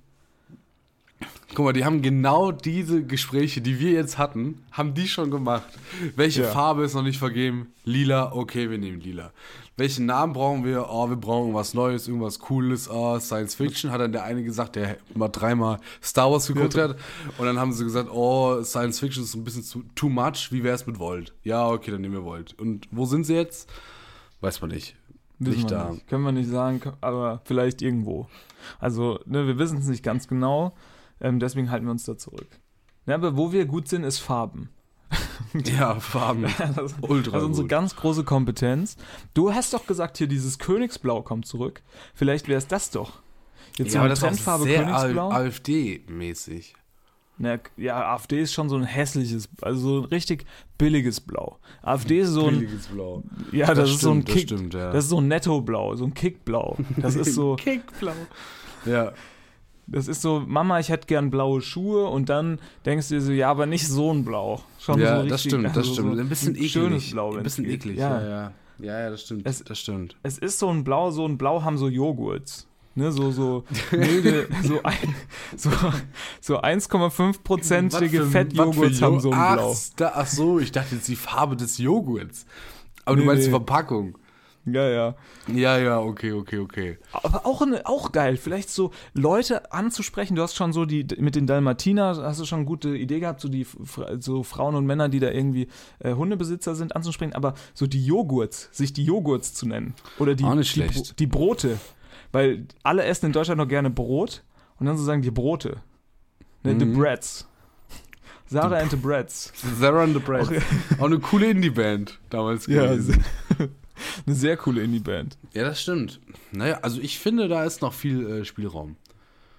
Guck mal, die haben genau diese Gespräche, die wir jetzt hatten, haben die schon gemacht. Welche Ja. Farbe ist noch nicht vergeben? Lila, okay, wir nehmen lila. Welchen Namen brauchen wir? Oh, wir brauchen was Neues, irgendwas Cooles. Oh, Science Fiction, hat dann der eine gesagt, der mal dreimal Star Wars geguckt Ja. hat. Und dann haben sie gesagt, oh, Science Fiction ist ein bisschen zu, too much. Wie wär's mit Volt? Ja, okay, dann nehmen wir Volt. Und wo sind sie jetzt? Weiß man nicht. Wissen Nicht da. Nicht. Können wir nicht sagen, aber vielleicht irgendwo. Also, ne, wir wissen es nicht ganz genau, ähm, deswegen halten wir uns da zurück. Ja, aber wo wir gut sind, ist Farben. Ja, Farben. Das, Ultra das ist unsere gut. ganz große Kompetenz. Du hast doch gesagt, hier dieses Königsblau kommt zurück. Vielleicht wäre es das doch. Jetzt so Ja, aber eine das ist Trendfarbe sehr Königsblau. AfD-mäßig. Na, ja, AfD ist schon so ein hässliches, also so ein richtig billiges Blau. AfD ist so ein, Billiges Blau. ja, das, Das ist so ein stimmt, das Kick, stimmt, ja. das ist so ein Nettoblau, so ein Kickblau. Das ist so, Kickblau. Ja. Das ist so, Mama, ich hätte gern blaue Schuhe und dann denkst du dir so, ja, aber nicht so ein Blau. Schon ja, so das richtig, stimmt, das also stimmt. So ein bisschen eklig. Schönes Blau. Ein bisschen eklig, Ja. ja, ja. Ja, ja, das stimmt. Es- das stimmt. Es ist so ein Blau, so ein Blau haben so Joghurts. Ne, so, so milde, so, ein, so, so 1,5-prozentige Fettjoghurts haben so ein ach, Blau. Da, ach so, ich dachte jetzt die Farbe des Joghurts. Aber du Nee, meinst die. Verpackung. Ja, ja. Ja, ja, okay, okay, okay. Aber auch, auch geil, vielleicht so Leute anzusprechen. Du hast schon so die, mit den Dalmatiner, hast du schon eine gute Idee gehabt, so die so Frauen und Männer, die da irgendwie äh, Hundebesitzer sind, anzusprechen. Aber so die Joghurts, sich die Joghurts zu nennen. Oder die, Auch nicht die, die Brote. Weil alle essen in Deutschland noch gerne Brot und dann so sagen die Brote. Ne, The Mhm. Breads. Sarah and the Breads. Sarah and the Bread. Auch eine coole Indie-Band damals Ja, gewesen. Eine sehr coole Indie-Band. Ja, das stimmt. Naja, also ich finde, da ist noch viel äh, Spielraum.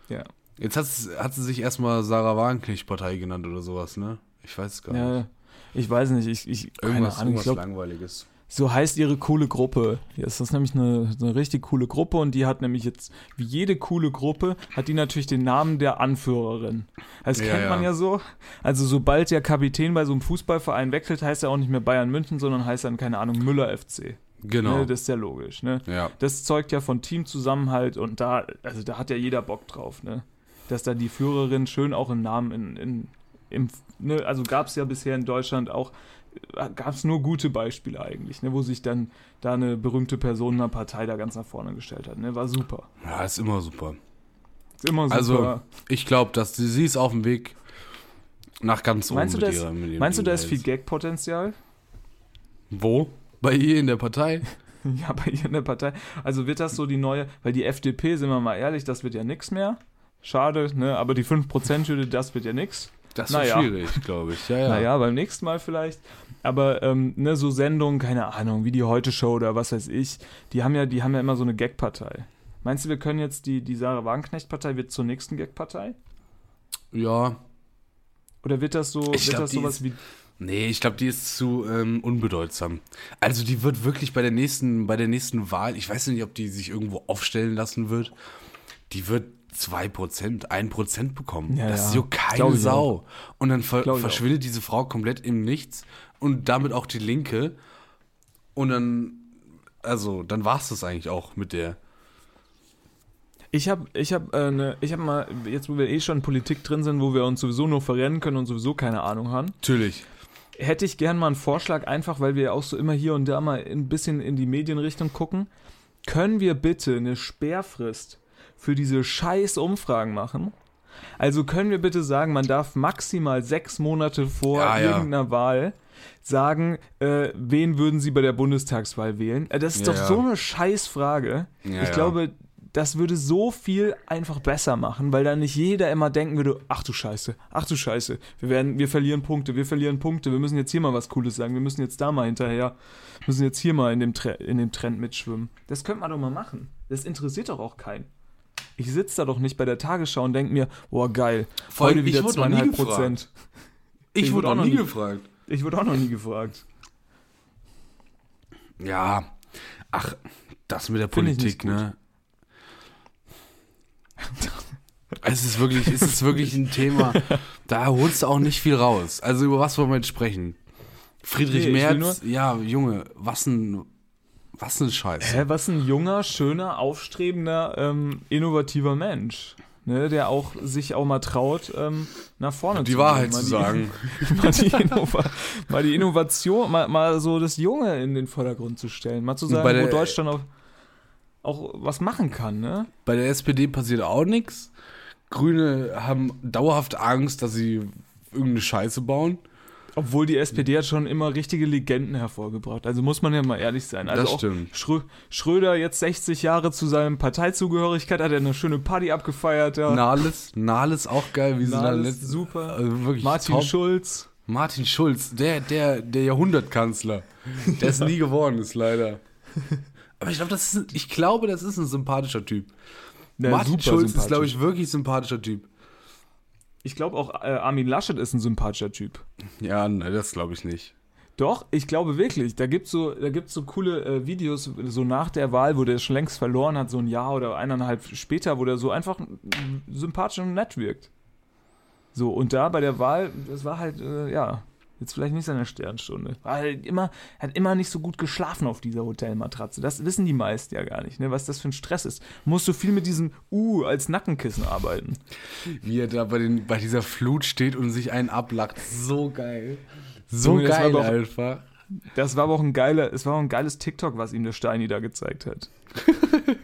Ja. Jetzt hat, hat sie sich erstmal Sarah Wagenknecht-Partei genannt oder sowas, ne? Ich weiß es gar nicht. ja. Ich weiß nicht, ich, ich keine Irgendwas, Ahnung, ich irgendwas glaub, Langweiliges. So heißt ihre coole Gruppe. Ja, das ist nämlich eine, eine richtig coole Gruppe und die hat nämlich jetzt, wie jede coole Gruppe, hat die natürlich den Namen der Anführerin. Das Ja, kennt man ja. ja so. Also sobald der Kapitän bei so einem Fußballverein wechselt, heißt er auch nicht mehr Bayern München, sondern heißt dann, keine Ahnung, Müller FC. Genau. Ne, das ist ja logisch, ne? ja. Das zeugt ja von Teamzusammenhalt und da, also da hat ja jeder Bock drauf, ne? Dass da die Führerin schön auch im Namen in, in im, ne, also gab es ja bisher in Deutschland auch, gab es nur gute Beispiele eigentlich, ne, wo sich dann da eine berühmte Person einer Partei da ganz nach vorne gestellt hat, ne? War super. ja, ist immer super. Ist immer super. Also, ich glaube, dass sie, sie ist auf dem Weg nach ganz meinst du, oben ist, mit ihrer mit meinst du, da ist viel. Gag-Potenzial? Wo? Bei ihr in der Partei? Ja, bei ihr in der Partei. Also wird das so die neue, weil die FDP, sind wir mal ehrlich, das wird ja nix mehr. Schade, ne? Aber die 5%-Hürde, das wird ja nix. Das ist Naja. schwierig, glaube ich. Ja, ja. Naja, beim nächsten Mal vielleicht. Aber ähm, ne, so Sendungen, keine Ahnung, wie die Heute-Show oder was weiß ich, die haben ja, die haben ja immer so eine Gag-Partei. Meinst du, wir können jetzt die, die Sarah Wagenknecht-Partei wird zur nächsten Gag-Partei? ja. Oder wird das so, Ich wird glaub, das sowas ist- wie. Nee, ich glaube, die ist zu ähm, unbedeutsam. Also die wird wirklich bei der nächsten, bei der nächsten Wahl, ich weiß nicht, ob die sich irgendwo aufstellen lassen wird, die wird 2%, 1% bekommen. Ja, das ist so keine Glaub Sau. Und dann ver Glaub verschwindet diese Frau komplett im Nichts und damit auch die Linke. Und dann, also, dann war es das eigentlich auch mit der. Ich habe ich hab, äh, ne, ich hab mal, jetzt wo wir eh schon in Politik drin sind, wo wir uns sowieso nur verrennen können und sowieso keine Ahnung haben, Natürlich. Hätte ich gern mal einen Vorschlag, einfach weil wir ja auch so immer hier und da mal ein bisschen in die Medienrichtung gucken. Können wir bitte eine Sperrfrist für diese scheiß Umfragen machen? Also können wir bitte sagen, man darf maximal sechs Monate vor Ja, ja. irgendeiner Wahl sagen, äh, wen würden sie bei der Bundestagswahl wählen? Äh, das ist Ja, doch ja. so eine scheiß Frage. Ja, ich ja. glaube, das würde so viel einfach besser machen, weil dann nicht jeder immer denken würde, ach du Scheiße, ach du Scheiße, wir werden, wir verlieren Punkte, wir verlieren Punkte, wir müssen jetzt hier mal was Cooles sagen, wir müssen jetzt da mal hinterher, müssen jetzt hier mal in dem, Tre in dem Trend mitschwimmen. Das könnte man doch mal machen. Das interessiert doch auch keinen. Ich sitze da doch nicht bei der Tagesschau und denke mir, boah, geil, Vor allem, heute ich wieder zweieinhalb. Prozent. Ich, Ich wurde auch noch nie- gefragt. Ich wurde auch noch nie gefragt. Ja. Ach, das mit der Find Politik, ne? Es ist wirklich, es ist wirklich ein Thema, da holst du auch nicht viel raus. Also über was wollen wir jetzt sprechen? Friedrich Nee, Merz, ja, Junge, was ein, was ein Scheiß. Hä, was ein junger, schöner, aufstrebender, ähm, innovativer Mensch. Ne, der auch sich auch mal traut, ähm, nach vorne Die zu Wahrheit zu die- sagen. mal, die Innova mal die Innovation, mal, mal so das Junge in den Vordergrund zu stellen. Mal zu sagen, wo Deutschland auch, auch was machen kann, ne? Bei der SPD passiert auch nichts. Grüne haben dauerhaft Angst, dass sie irgendeine Scheiße bauen. Obwohl die SPD hat schon immer richtige Legenden hervorgebracht. Also muss man ja mal ehrlich sein. Also Das auch stimmt. Schrö Schröder jetzt 60 Jahre zu seinem Parteizugehörigkeit hat er eine schöne Party abgefeiert. Ja. Nahles, Nahles auch geil, wie sie Nahles, letzt- super. Also wirklich Martin top. Schulz. Martin Schulz, der, der, der Jahrhundertkanzler, der es nie geworden ist, leider. Aber ich glaube, das ist, ich glaube, das ist ein sympathischer Typ. Ja, Martin super Schulz ist, glaube ich, wirklich sympathischer Typ. Ich glaube auch, äh, Armin Laschet ist ein sympathischer Typ. Ja, ne, das glaube ich nicht. Doch, ich glaube wirklich. Da gibt es so, da gibt's so coole äh, Videos, so nach der Wahl, wo der schon längst verloren hat, so ein Jahr oder eineinhalb später, wo der so einfach sympathisch und nett wirkt. So, und da bei der Wahl, das war halt, äh, ja, jetzt vielleicht nicht seine Sternstunde. War halt immer, hat immer nicht so gut geschlafen auf dieser Hotelmatratze. Das wissen die meisten ja gar nicht, ne, was das für ein Stress ist. Musst du viel mit diesem U als Nackenkissen arbeiten. Wie er da bei, den, bei dieser Flut steht und sich einen ablacht. So geil. So Junge, das war geil einfach. Das war aber auch ein geiler, es war auch ein geiles TikTok, was ihm der Steini da gezeigt hat.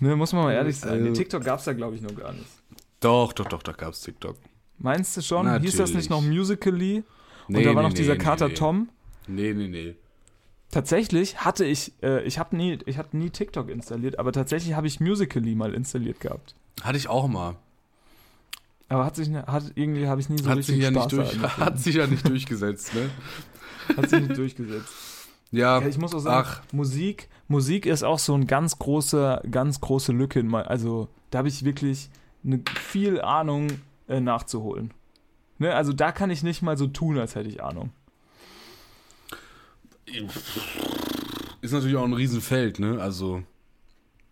ne, muss man mal ehrlich sein. Also- Den TikTok gab es da, glaube ich, noch gar nicht. Doch, doch, doch, da gab es TikTok. Meinst du schon? Hieß das nicht Natürlich. noch Musically? Nee, Und da war nee, noch dieser nee, Kater nee. Tom. Nee, nee, nee. Tatsächlich hatte ich, äh, ich habe nie, ich hatte nie TikTok installiert, aber tatsächlich habe ich Musically mal installiert gehabt. Hatte ich auch mal. Aber hat sich, ne- hat, irgendwie habe ich nie so Hat richtig sich, ja nicht Spaß durch, daran gefunden. hat sich ja nicht durchgesetzt, ne? hat sich nicht durchgesetzt. Ja, Ja, ich muss auch sagen, ach, Musik, Musik ist auch so ein ganz großer, ganz große Lücke in mein, also da habe ich wirklich eine viel Ahnung äh, nachzuholen. Ne, also da kann ich nicht mal so tun, als hätte ich Ahnung. ist natürlich auch ein Riesenfeld, ne? Also,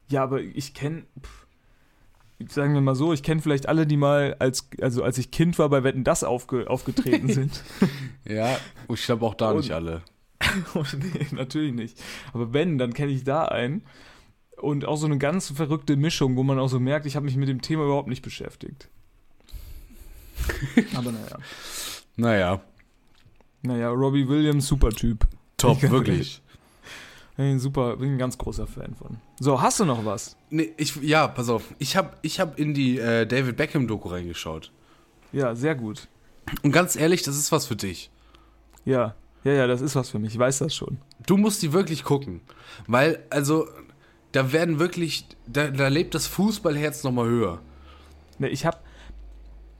Ja, aber ich kenne, sagen wir mal so, ich kenne vielleicht alle, die mal als, also als ich Kind war, bei Wetten das aufge, aufgetreten sind. ja, ich glaube auch da Und- nicht alle. nee, natürlich nicht. Aber wenn, dann kenne ich da einen. Und auch so eine ganz verrückte Mischung, wo man auch so merkt, ich habe mich mit dem Thema überhaupt nicht beschäftigt. Aber naja. Naja, Naja, Robbie Williams, super Typ. top, Ich wirklich. Bin ein super, bin ein ganz großer Fan von. So, hast du noch was? Nee, ich, ja, pass auf. Ich habe ich hab in die äh, David Beckham-Doku reingeschaut. Ja, sehr gut. Und ganz ehrlich, das ist was für dich. Ja, ja, ja, das ist was für mich. Ich weiß das schon. Du musst die wirklich gucken. Weil, also, da werden wirklich, da, da lebt das Fußballherz nochmal höher. Ne, ich habe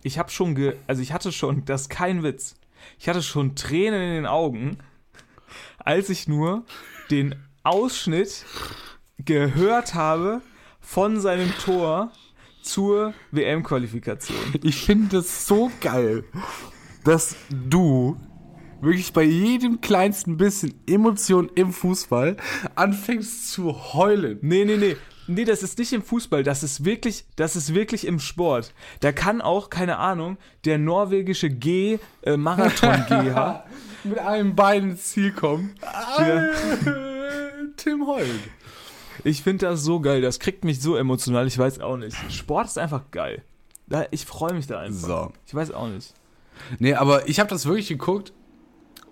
ich habe schon ge, also ich hatte schon, das ist kein Witz. Ich hatte schon Tränen in den Augen, als ich nur den Ausschnitt gehört habe von seinem Tor zur WM-Qualifikation. Ich finde das so geil, dass du wirklich bei jedem kleinsten bisschen Emotion im Fußball anfängst zu heulen. Nee, nee, nee. Nee, das ist nicht im Fußball, das ist wirklich, das ist wirklich im Sport. Da kann auch, keine Ahnung, der norwegische G äh, Marathon GH. Mit einem Bein ins Ziel kommen. Ja. Tim heult. Ich finde das so geil, das kriegt mich so emotional, ich weiß auch nicht. Sport ist einfach geil. Ich freue mich da einfach. So. Ich weiß auch nicht. Nee, aber ich habe das wirklich geguckt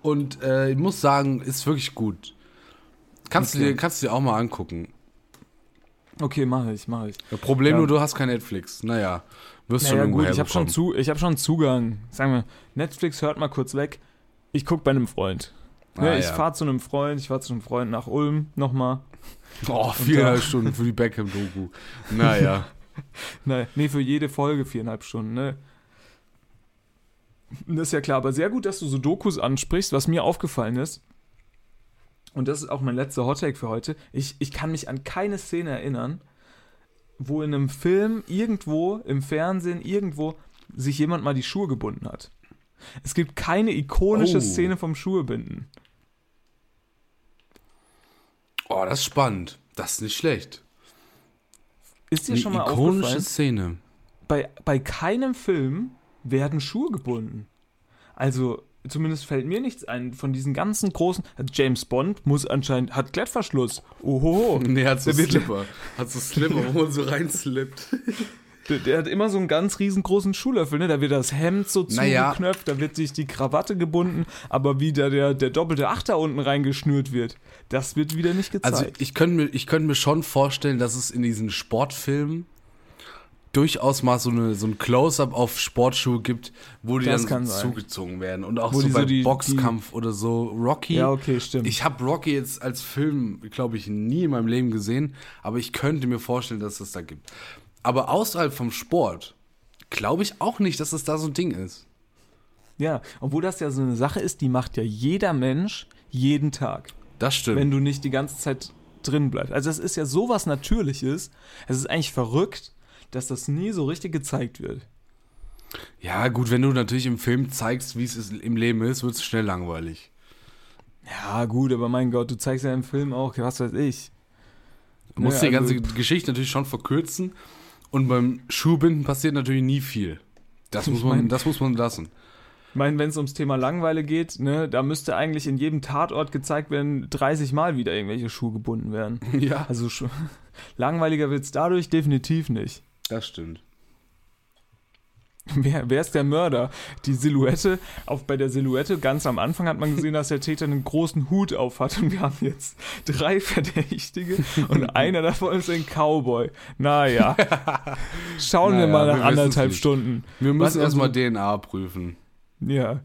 und äh, ich muss sagen, ist wirklich gut. Kannst, du Okay. dir, kannst du dir auch mal angucken. Okay, mache ich, mache ich. Das Problem Ja. nur, du hast kein Netflix. Naja, wirst schon Naja irgendwo gut, ich habe schon, zu, ich hab schon Zugang. Sagen wir, Netflix hört mal kurz weg. Ich gucke bei einem Freund. Ne, Ah, ich ja. fahre zu einem Freund, ich fahre zu einem Freund nach Ulm nochmal. Oh, viereinhalb Stunden für die Beckham-Doku. Naja. Nein, nee, für jede Folge viereinhalb Stunden, ne? Das ist ja klar, aber sehr gut, dass du so Dokus ansprichst, was mir aufgefallen ist. Und das ist auch mein letzter Hottake für heute. Ich, ich kann mich an keine Szene erinnern, wo in einem Film irgendwo, im Fernsehen, irgendwo sich jemand mal die Schuhe gebunden hat. Es gibt keine ikonische Oh. Szene vom Schuhebinden. Oh, das ist spannend. Das ist nicht schlecht. Ist dir Eine schon mal ikonische aufgefallen? Szene. Bei, bei keinem Film werden Schuhe gebunden. Also, zumindest fällt mir nichts ein von diesen ganzen großen. Also James Bond muss anscheinend, hat Klettverschluss. Ohoho. Nee, hat so Der Slipper. Hat so Slipper, wo man so reinslippt. Der, der hat immer so einen ganz riesengroßen Schuhlöffel, ne? Da wird das Hemd so Naja. zugeknöpft, da wird sich die Krawatte gebunden, aber wie da der, der doppelte Achter unten reingeschnürt wird, das wird wieder nicht gezeigt. Also ich könnte mir, ich könnte mir schon vorstellen, dass es in diesen Sportfilmen durchaus mal so, eine, so ein Close-up auf Sportschuhe gibt, wo die Das dann so zugezogen werden. Und auch Wo so die so bei die- Boxkampf oder so. Rocky. ja, okay, stimmt. Ich habe Rocky jetzt als Film, glaube ich, nie in meinem Leben gesehen, aber ich könnte mir vorstellen, dass es da gibt. Aber außerhalb vom Sport glaube ich auch nicht, dass es da so ein Ding ist. ja, obwohl das ja so eine Sache ist, die macht ja jeder Mensch jeden Tag, Das stimmt. wenn du nicht die ganze Zeit drin bleibst. Also das ist ja sowas Natürliches. Es ist eigentlich verrückt, dass das nie so richtig gezeigt wird. ja, gut, wenn du natürlich im Film zeigst, wie es im Leben ist, wird es schnell langweilig. Ja, gut, aber mein Gott, du zeigst ja im Film auch, was weiß ich. Du musst Ja, die also- ganze Geschichte natürlich schon verkürzen und beim Schuhbinden passiert natürlich nie viel. Das muss man, mein- das muss man lassen. Ich meine, wenn es ums Thema Langeweile geht, ne, da müsste eigentlich in jedem Tatort gezeigt werden, 30 Mal wieder irgendwelche Schuhe gebunden werden. Ja, Also langweiliger wird es dadurch definitiv nicht. Das stimmt. Wer, wer ist der Mörder? Die Silhouette, auf, bei der Silhouette ganz am Anfang hat man gesehen, dass der Täter einen großen Hut auf hat und wir haben jetzt drei Verdächtige und einer davon ist ein Cowboy. Naja, schauen wir Naja, mal wir nach wissen's anderthalb. Stunden. Wir müssen erstmal DNA prüfen. Ja.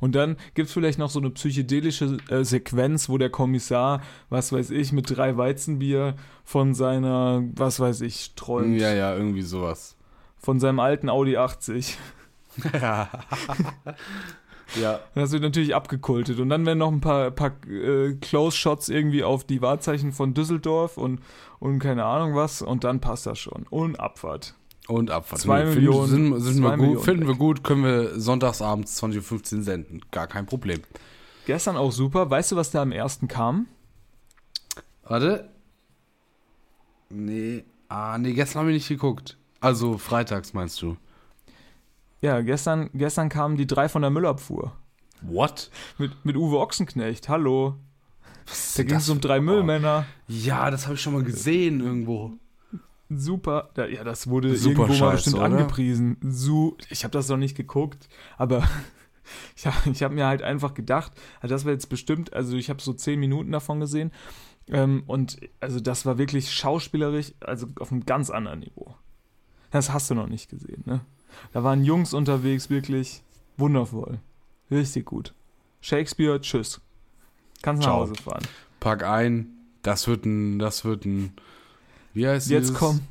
Und dann gibt es vielleicht noch so eine psychedelische äh, Sequenz, wo der Kommissar, was weiß ich, mit drei Weizenbier von seiner, was weiß ich, träumt. Ja, ja, irgendwie sowas. Von seinem alten Audi 80. Ja. Das wird natürlich abgekultet. Und dann werden noch ein paar, paar äh, Close-Shots irgendwie auf die Wahrzeichen von Düsseldorf und, und keine Ahnung was. Und dann passt das schon. Und Abfahrt. Und Abfahrt. Zwei Finden- Millionen- Sind, sind zwei wir Millionen gut, finden wir gut, können wir sonntagsabends 20.15 Uhr senden. Gar kein Problem. Gestern auch super. Weißt du, was da am ersten kam? Warte. Nee. Ah, nee, gestern habe ich nicht geguckt. Also freitags meinst du? Ja, gestern, gestern kamen die drei von der Müllabfuhr. What? Mit, mit Uwe Ochsenknecht. Hallo. Da ging es um drei Müllmänner. Ja, das habe ich schon mal gesehen irgendwo. Super. Ja, das wurde Super irgendwo mal Scheiße, bestimmt oder? angepriesen. So, ich habe das noch nicht geguckt, aber ich habe hab mir halt einfach gedacht, also das war jetzt bestimmt, also ich habe so zehn Minuten davon gesehen ähm, und also das war wirklich schauspielerisch, also auf einem ganz anderen Niveau. Das hast du noch nicht gesehen, ne? Da waren Jungs unterwegs, wirklich wundervoll. Richtig gut. Shakespeare, tschüss. Kannst nach Ciao. Hause fahren. Pack ein. Das wird ein, das wird ein, wie heißt Jetzt dieses? kommen,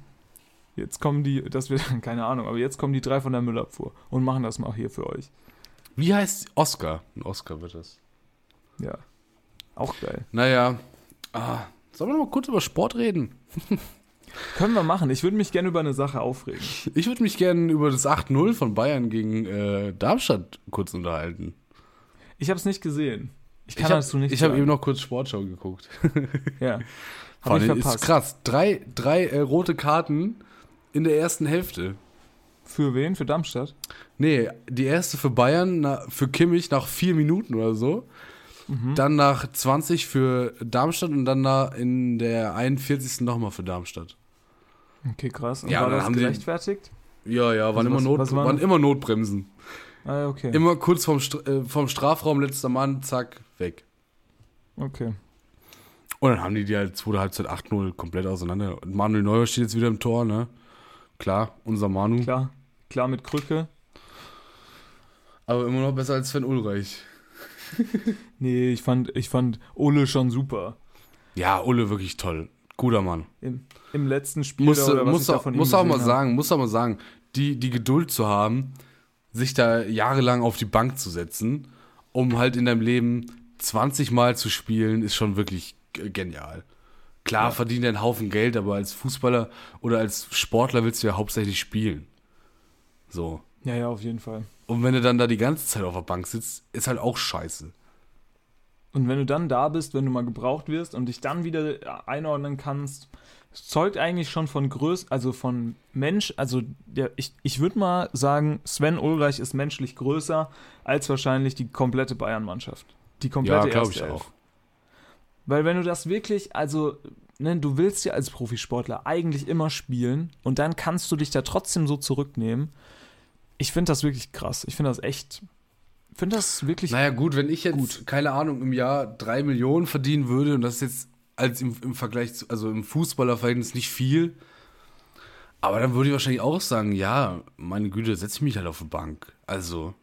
jetzt kommen die, das wird, keine Ahnung, aber jetzt kommen die drei von der Müllabfuhr und machen das mal hier für euch. Wie heißt Oscar? Ein Oscar wird das. Ja. Auch geil. Naja. Ah, sollen wir noch mal kurz über Sport reden? Können wir machen. Ich würde mich gerne über eine Sache aufregen. Ich würde mich gerne über das 8-0 von Bayern gegen äh, Darmstadt kurz unterhalten. Ich habe es nicht gesehen. Ich kann ich hab, dazu nicht Ich habe eben noch kurz Sportschau geguckt. Ja. Ich ich ist krass. Drei, drei äh, rote Karten in der ersten Hälfte. Für wen? Für Darmstadt? Nee, die erste für Bayern, na, für Kimmich nach vier Minuten oder so. Mhm. Dann nach 20 für Darmstadt und dann nach in der 41. nochmal für Darmstadt. Okay, krass. Und Ja, war das haben die- gerechtfertigt? Ja, ja, waren, Also immer, was- Not, was waren waren immer Notbremsen. Ah, okay. Immer kurz vom, äh, vom Strafraum, letzter Mann, zack, weg. okay. Und dann haben die die halt zweite Halbzeit 8-0 komplett auseinander. Und Manuel Neuer steht jetzt wieder im Tor, ne? Klar, unser Manu. Klar. Klar mit Krücke. Aber immer noch besser als Sven Ulreich. Nee, ich fand, ich fand Ole schon super. Ja, Ulle wirklich toll. Guter Mann. Im, im letzten Spiel Muss, da, oder was muss, ich da auch, von ihm muss auch mal gesehen hab. sagen, muss auch mal sagen, die, die Geduld zu haben, sich da jahrelang auf die Bank zu setzen, um halt in deinem Leben 20 Mal zu spielen, ist schon wirklich genial. Klar verdient er einen Haufen Geld, aber als Fußballer oder als Sportler willst du ja hauptsächlich spielen. So. Ja, ja, auf jeden Fall. Und wenn du dann da die ganze Zeit auf der Bank sitzt, ist halt auch scheiße. Und wenn du dann da bist, wenn du mal gebraucht wirst und dich dann wieder einordnen kannst, zeugt eigentlich schon von Größ, also von Mensch, also der, ich, ich würde mal sagen, Sven Ulreich ist menschlich größer als wahrscheinlich die komplette Bayern-Mannschaft. Die komplette Ja, glaube erste ich Elf. auch. Weil wenn du das wirklich, also, ne, du willst ja als Profisportler eigentlich immer spielen und dann kannst du dich da trotzdem so zurücknehmen. Ich finde das wirklich krass. Ich finde das echt, finde das wirklich Naja, gut, wenn ich jetzt, Gut. keine Ahnung, im Jahr drei Millionen verdienen würde und das ist jetzt als im, im Vergleich zu, also im Fußballerverhältnis nicht viel, aber dann würde ich wahrscheinlich auch sagen, ja, meine Güte, setz ich mich halt auf die Bank. Also,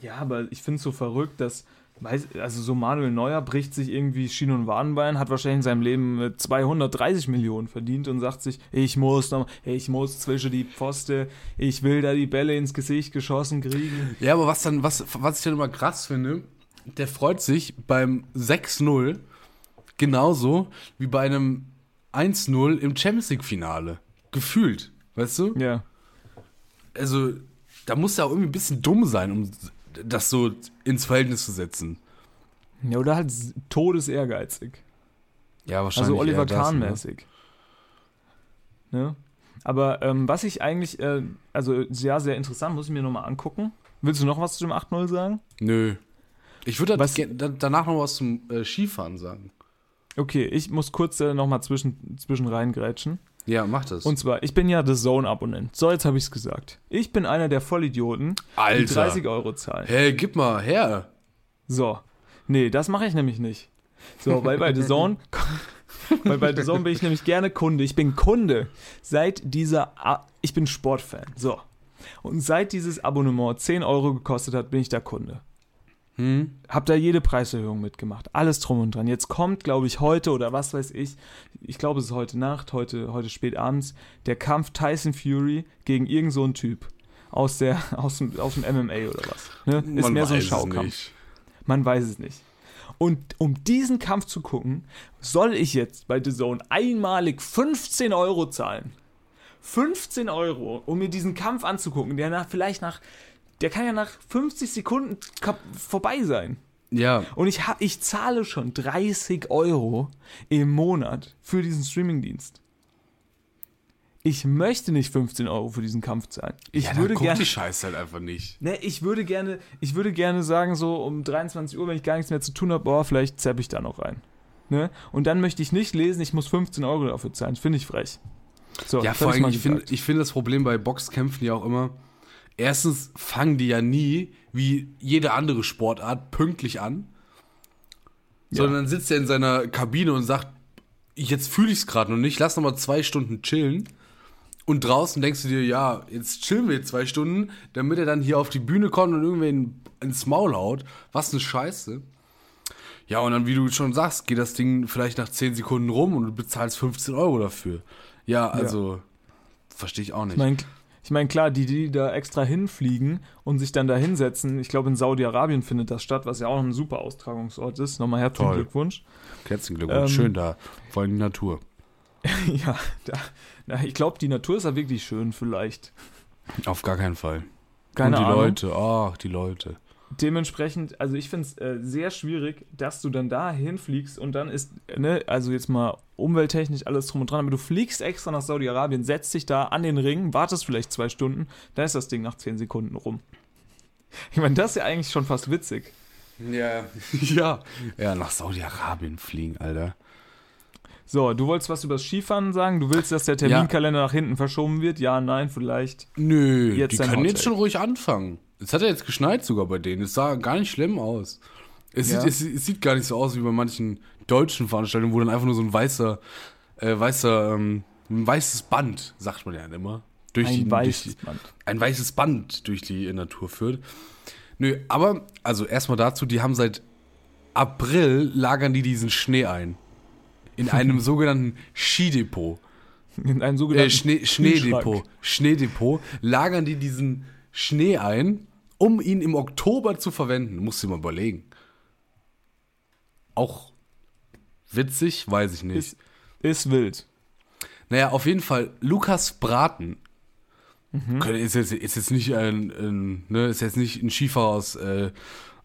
Ja, aber ich finde es so verrückt, dass, weiß, also so Manuel Neuer bricht sich irgendwie Schien- und Wadenbein, hat wahrscheinlich in seinem Leben äh, 230 Millionen verdient und sagt sich, ich muss noch, ich muss zwischen die Pfoste, ich will da die Bälle ins Gesicht geschossen kriegen. Ja, aber was dann, was, was ich dann immer krass finde, der freut sich beim 6-0 genauso wie bei einem 1-0 im Champions League-Finale. Gefühlt, weißt du? Ja. Also, da muss er auch irgendwie ein bisschen dumm sein, um das so ins Verhältnis zu setzen. Ja, oder halt todesehrgeizig. Ja, Also Oliver Kahn-mäßig. Ne? Aber ähm, was ich eigentlich, äh, also sehr, sehr interessant, muss ich mir nochmal angucken. Willst du noch was zu dem 8-0 sagen? Nö. Ich würde da- danach noch was zum äh, Skifahren sagen. Okay, ich muss kurz äh, nochmal zwischen, zwischen reingrätschen. Ja, mach das. Und zwar, ich bin ja The Zone-Abonnent. So, jetzt habe ich es gesagt. Ich bin einer der Vollidioten, die Alter. 30 Euro zahlen. hey, gib mal her. So. Nee, das mache ich nämlich nicht. So, weil bei The Zone, weil bei The Zone bin ich nämlich gerne Kunde. Ich bin Kunde seit dieser, A ich bin Sportfan. So. Und seit dieses Abonnement 10 Euro gekostet hat, bin ich da Kunde. Hm? Hab da jede Preiserhöhung mitgemacht. Alles drum und dran. Jetzt kommt, glaube ich, heute oder was weiß ich, ich glaube, es ist heute Nacht, heute, heute spät abends, der Kampf Tyson Fury gegen irgend so einen Typ. Aus, der, aus, dem, aus dem MMA oder was. Ne? Ist Man mehr so ein Schaukampf. Man weiß es nicht. Und um diesen Kampf zu gucken, soll ich jetzt bei The Zone einmalig 15 Euro zahlen. 15 Euro, um mir diesen Kampf anzugucken, der nach, vielleicht nach, der kann ja nach 50 Sekunden vorbei sein. Ja, Und ich, ich zahle schon 30 Euro im Monat für diesen Streamingdienst. Ich möchte nicht 15 Euro für diesen Kampf zahlen. Ich ja würde gerne. die Scheiße halt einfach nicht. Ne, ich würde gerne, ich würde gerne sagen, so um 23 Uhr, wenn ich gar nichts mehr zu tun habe, boah, vielleicht zapp ich da noch rein. Ne? Und dann möchte ich nicht lesen, ich muss 15 Euro dafür zahlen. Finde ich frech. So, Ja, vor allem, ich finde ich find das Problem bei Boxkämpfen ja auch immer, erstens fangen die ja nie, wie jede andere Sportart, pünktlich an, Ja. sondern dann sitzt er in seiner Kabine und sagt, jetzt fühle ich es gerade noch nicht, lass noch mal zwei Stunden chillen. Und draußen denkst du dir, ja, jetzt chillen wir jetzt zwei Stunden, damit er dann hier auf die Bühne kommt und irgendwen ins Maul haut. Was eine Scheiße. Ja, und dann, wie du schon sagst, geht das Ding vielleicht nach 10 Sekunden rum und du bezahlst 15 Euro dafür. Ja, also, verstehe ich auch nicht. Ich meine, ich mein, klar, die, die da extra hinfliegen und sich dann da hinsetzen, ich glaube in Saudi-Arabien findet das statt, was ja auch ein super Austragungsort ist. Nochmal herzlichen Toll. Glückwunsch. Herzlichen Glückwunsch, Ähm, schön da. Vor allem die Natur. ja, da, na, ich glaube, die Natur ist ja wirklich schön, vielleicht. Auf gar keinen Fall. Keine und die Ahnung. Leute, ach, die Leute. Dementsprechend, also ich finde es äh, sehr schwierig, dass du dann da hinfliegst und dann ist, ne, also jetzt mal umwelttechnisch alles drum und dran, aber du fliegst extra nach Saudi-Arabien, setzt dich da an den Ring, wartest vielleicht zwei Stunden, dann ist das Ding nach zehn Sekunden rum. Ich meine, das ist ja eigentlich schon fast witzig. Ja. ja. Ja, nach Saudi-Arabien fliegen, Alter. So, du wolltest was über das Skifahren sagen? Du willst, dass der Terminkalender nach hinten verschoben wird? Ja, nein, vielleicht. Nö, Jetzt die können Hot jetzt schon ruhig anfangen. Es hat ja jetzt geschneit sogar bei denen. Es sah gar nicht schlimm aus. Es, Ja. sieht, es, es sieht gar nicht so aus wie bei manchen deutschen Veranstaltungen, wo dann einfach nur so ein weißer, äh, weißer, ähm, ein weißes Band, sagt man ja immer, durch die, Ein durch weißes die, Band. ein weißes Band durch die Natur führt. Nö, aber, also erstmal dazu, die haben seit April lagern die diesen Schnee ein. In einem sogenannten Skidepot. In einem sogenannten Äh, Schnee, Schneedepot. Schneedepot. Lagern die diesen Schnee ein, um ihn im Oktober zu verwenden. Musst du dir mal überlegen. Auch witzig, weiß ich nicht. Ist, Ist wild. Naja, auf jeden Fall, Lukas Braten Könnte- ist, jetzt, ist jetzt nicht ein, ein ne, ist jetzt nicht ein Skifahrer aus, äh,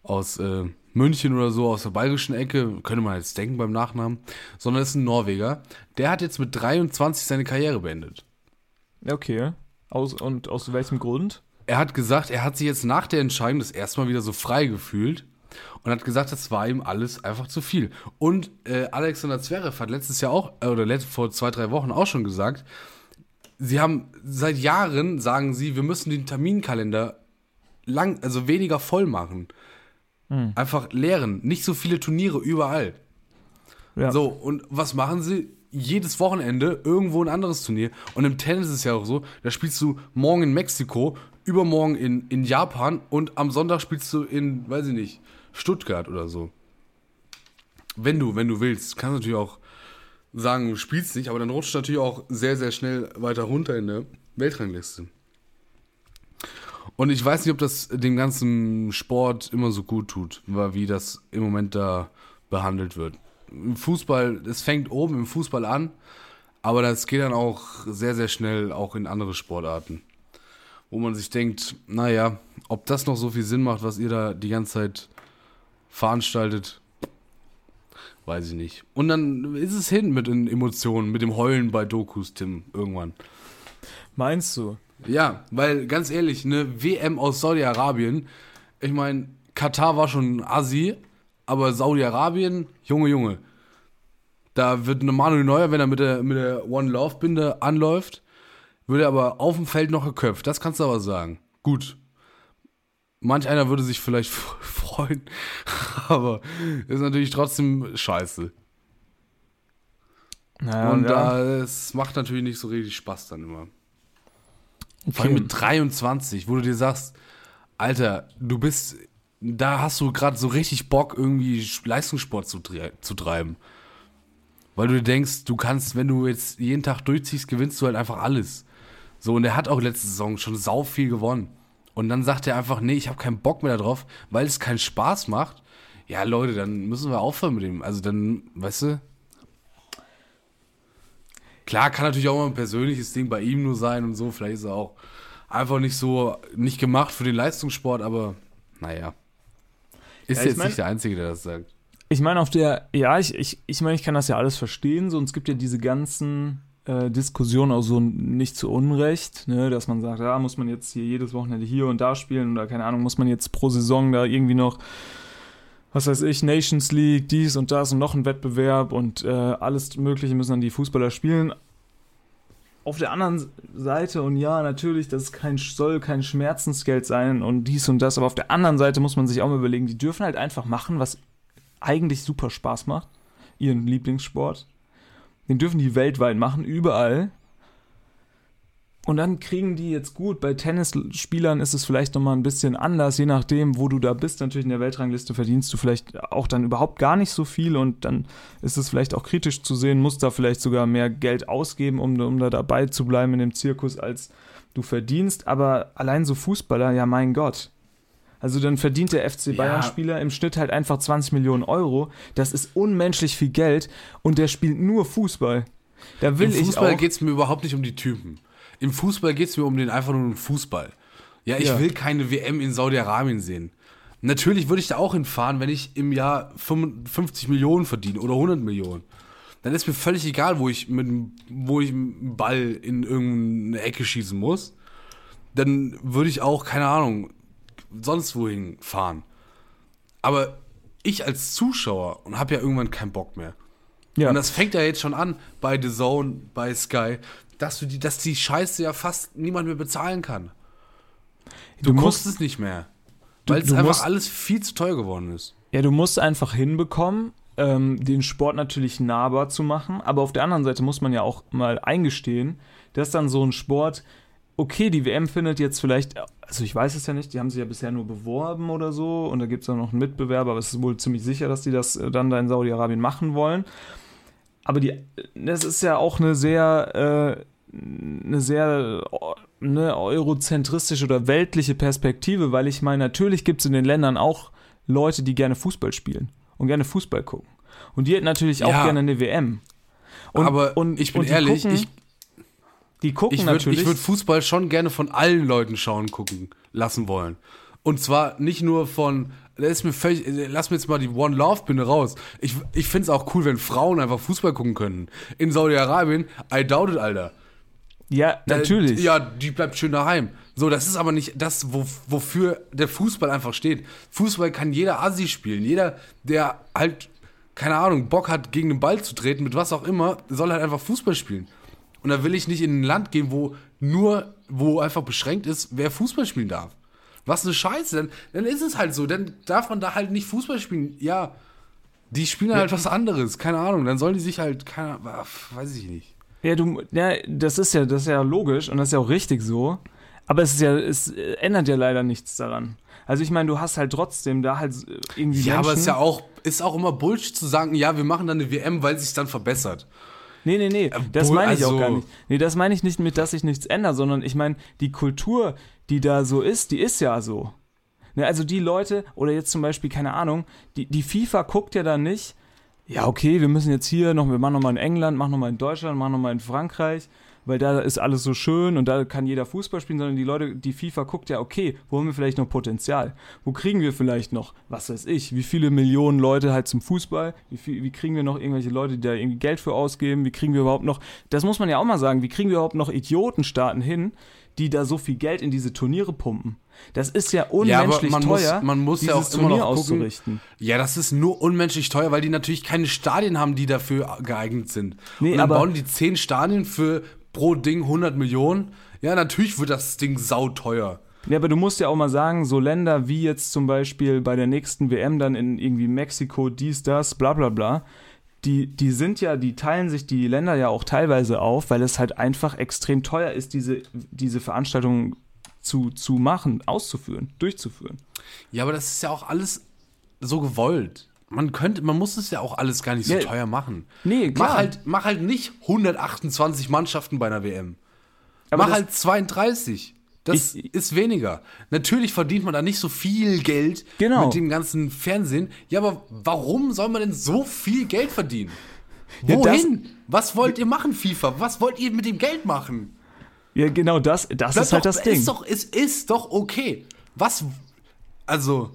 aus äh, München oder so, aus der bayerischen Ecke, könnte man jetzt denken beim Nachnamen, sondern ist ein Norweger. Der hat jetzt mit 23 seine Karriere beendet. Okay. Aus, und aus welchem Grund? Er hat gesagt, er hat sich jetzt nach der Entscheidung das erste Mal wieder so frei gefühlt und hat gesagt, das war ihm alles einfach zu viel. Und äh, Alexander Zverev hat letztes Jahr auch, äh, oder vor zwei, drei Wochen auch schon gesagt, sie haben seit Jahren, sagen sie, wir müssen den Terminkalender lang, also weniger voll machen. Einfach leeren, nicht so viele Turniere überall. Ja. So, und was machen sie? Jedes Wochenende irgendwo ein anderes Turnier. Und im Tennis ist es ja auch so, da spielst du morgen in Mexiko, übermorgen in, in Japan und am Sonntag spielst du in, weiß ich nicht, Stuttgart oder so. Wenn du, wenn du willst. Kannst natürlich auch sagen, du spielst nicht, aber dann rutscht natürlich auch sehr, sehr schnell weiter runter in der Weltrangliste. Und ich weiß nicht, ob das dem ganzen Sport immer so gut tut, wie das im Moment da behandelt wird. Im Fußball, es fängt oben im Fußball an, aber das geht dann auch sehr, sehr schnell auch in andere Sportarten. Wo man sich denkt, naja, ob das noch so viel Sinn macht, was ihr da die ganze Zeit veranstaltet, weiß ich nicht. Und dann ist es hin mit den Emotionen, mit dem Heulen bei Dokus, Tim, irgendwann. Meinst du? Ja, weil ganz ehrlich, eine WM aus Saudi-Arabien, ich meine, Katar war schon Assi, aber Saudi-Arabien, Junge, Junge, da wird eine Manuel Neuer, wenn er mit der, mit der One Love Binde anläuft, würde er aber auf dem Feld noch geköpft. Das kannst du aber sagen. Gut. Manch einer würde sich vielleicht freuen, aber ist natürlich trotzdem scheiße. Naja, Und ja. da, es macht natürlich nicht so richtig Spaß dann immer. Vor allem mit 23, wo du dir sagst, Alter, du bist, da hast du gerade so richtig Bock, irgendwie Leistungssport zu, zu treiben. Weil du dir denkst, du kannst, wenn du jetzt jeden Tag durchziehst, gewinnst du halt einfach alles. So, und er hat auch letzte Saison schon sau viel gewonnen. Und dann sagt er einfach, nee, ich habe keinen Bock mehr darauf, weil es keinen Spaß macht. Ja, Leute, dann müssen wir aufhören mit dem. Also dann, weißt du, Klar, kann natürlich auch mal ein persönliches Ding bei ihm nur sein und so. Vielleicht ist er auch einfach nicht so, nicht gemacht für den Leistungssport, aber naja. Ist Ja, jetzt mein- nicht der Einzige, der das sagt. Ich meine, auf der, ja, ich, ich, ich meine, ich kann das ja alles verstehen, so, und es gibt ja diese ganzen äh, Diskussionen auch so nicht zu Unrecht, ne, dass man sagt, ja, muss man jetzt hier jedes Wochenende hier und da spielen oder keine Ahnung, muss man jetzt pro Saison da irgendwie noch, was weiß ich, Nations League, dies und das und noch ein Wettbewerb und äh, alles Mögliche müssen dann die Fußballer spielen. Auf der anderen Seite, und ja, natürlich, das kein, soll kein Schmerzensgeld sein und dies und das, aber auf der anderen Seite muss man sich auch mal überlegen, die dürfen halt einfach machen, was eigentlich super Spaß macht, ihren Lieblingssport. Den dürfen die weltweit machen, überall. Und dann kriegen die jetzt gut. Bei Tennisspielern ist es vielleicht nochmal ein bisschen anders, je nachdem, wo du da bist. Natürlich in der Weltrangliste verdienst du vielleicht auch dann überhaupt gar nicht so viel und dann ist es vielleicht auch kritisch zu sehen, musst da vielleicht sogar mehr Geld ausgeben, um, um da dabei zu bleiben in dem Zirkus, als du verdienst. Aber allein so Fußballer, ja mein Gott. Also dann verdient der FC Bayern-Spieler im Schnitt halt einfach 20 Millionen Euro. Das ist unmenschlich viel Geld und der spielt nur Fußball. Da will Im Fußball geht es mir überhaupt nicht um die Typen. Im Fußball geht es mir um den einfach nur um Fußball. Ja, ich Ja. will keine WM in Saudi-Arabien sehen. Natürlich würde ich da auch hinfahren, wenn ich im Jahr 55 Millionen verdiene oder 100 Millionen. Dann ist mir völlig egal, wo ich mit wo ich einen Ball in irgendeine Ecke schießen muss. Dann würde ich auch, keine Ahnung, sonst wohin fahren. Aber ich als Zuschauer und habe ja irgendwann keinen Bock mehr. ja. Und das fängt ja jetzt schon an bei The Zone, bei Sky, dass du die, dass die Scheiße ja fast niemand mehr bezahlen kann. Du, Du musst es nicht mehr. Weil es einfach alles viel zu teuer geworden ist. Ja, du musst einfach hinbekommen, ähm, den Sport natürlich nahbar zu machen, aber auf der anderen Seite muss man ja auch mal eingestehen, dass dann so ein Sport, okay, die WM findet jetzt vielleicht, also ich weiß es ja nicht, die haben sich ja bisher nur beworben oder so und da gibt es auch noch einen Mitbewerber, aber es ist wohl ziemlich sicher, dass die das äh, dann da in Saudi-Arabien machen wollen. Aber die, das ist ja auch eine sehr, äh, eine sehr äh, eine eurozentristische oder weltliche Perspektive, weil ich meine, natürlich gibt es in den Ländern auch Leute, die gerne Fußball spielen und gerne Fußball gucken. Und die hätten natürlich auch Ja. gerne eine WM. Und, aber und, ich bin und ehrlich, gucken, ich, die gucken ich würde natürlich. würd Fußball schon gerne von allen Leuten schauen gucken lassen wollen. Und zwar nicht nur von, mir völlig, lass mir jetzt mal die One Love Binde raus. Ich, ich finde es auch cool, wenn Frauen einfach Fußball gucken können. In Saudi-Arabien, I doubt it, Alter. ja, Da- natürlich. Ja, die bleibt schön daheim. So, das ist aber nicht das, wo, wofür der Fußball einfach steht. Fußball kann jeder Assi spielen. Jeder, der halt, keine Ahnung, Bock hat, gegen den Ball zu treten, mit was auch immer, soll halt einfach Fußball spielen. Und da will ich nicht in ein Land gehen, wo nur, wo einfach beschränkt ist, wer Fußball spielen darf. Was eine Scheiße, dann, dann ist es halt so. Dann darf man da halt nicht Fußball spielen. Ja, die spielen halt was anderes. Keine Ahnung. Dann sollen die sich halt, keine Ahnung, weiß ich nicht. Ja, du, ja, das ist ja, das ist ja logisch und das ist ja auch richtig so. Aber es ist ja, es ändert ja leider nichts daran. Also ich meine, du hast halt trotzdem da halt irgendwie Ja, aber Menschen. es ist ja auch, ist auch immer Bullshit zu sagen, ja, wir machen dann eine WM, weil sich dann verbessert. Nee, nee, nee, das Bull- meine ich auch also- gar nicht. Nee, das meine ich nicht mit, dass sich nichts ändert, sondern ich meine, die Kultur, die da so ist, die ist ja so. Ne, also die Leute, oder jetzt zum Beispiel, keine Ahnung, die, die FIFA guckt ja dann nicht, ja, okay, wir müssen jetzt hier noch, wir machen nochmal in England, machen nochmal in Deutschland, machen nochmal in Frankreich, weil da ist alles so schön und da kann jeder Fußball spielen, sondern die Leute, die FIFA guckt ja, okay, wo haben wir vielleicht noch Potenzial? Wo kriegen wir vielleicht noch, was weiß ich, wie viele Millionen Leute halt zum Fußball? Wie, viel, wie kriegen wir noch irgendwelche Leute, die da irgendwie Geld für ausgeben? Wie kriegen wir überhaupt noch, das muss man ja auch mal sagen, wie kriegen wir überhaupt noch Idiotenstaaten hin, die da so viel Geld in diese Turniere pumpen? Das ist ja unmenschlich man muss- teuer, man muss ja auch immer Turnier noch gucken- auszurichten. Ja, das ist nur unmenschlich teuer, weil die natürlich keine Stadien haben, die dafür geeignet sind. Nee, Und dann aber- bauen die 10 Stadien für pro Ding 100 Millionen. Ja, natürlich wird das Ding sauteuer. Ja, aber du musst ja auch mal sagen, so Länder wie jetzt zum Beispiel bei der nächsten WM dann in irgendwie Mexiko, dies, das, bla bla bla, die, die sind ja, die teilen sich die Länder ja auch teilweise auf, weil es halt einfach extrem teuer ist, diese, diese Veranstaltungen zu, zu machen, auszuführen, durchzuführen. Ja, aber das ist ja auch alles so gewollt. Man könnte, man muss es ja auch alles gar nicht so Ja. teuer machen. Nee, klar. Mach halt, mach halt nicht 128 Mannschaften bei einer WM. Aber mach das- halt 32. Das Ich- ist weniger. Natürlich verdient man da nicht so viel Geld Genau. mit dem ganzen Fernsehen. Ja, aber warum soll man denn so viel Geld verdienen? Ja, das- Wohin? Was wollt ihr machen, FIFA? Was wollt ihr mit dem Geld machen? Ja, genau das, das ist halt doch, das Ding. Ist doch, es ist doch okay. Was? Also,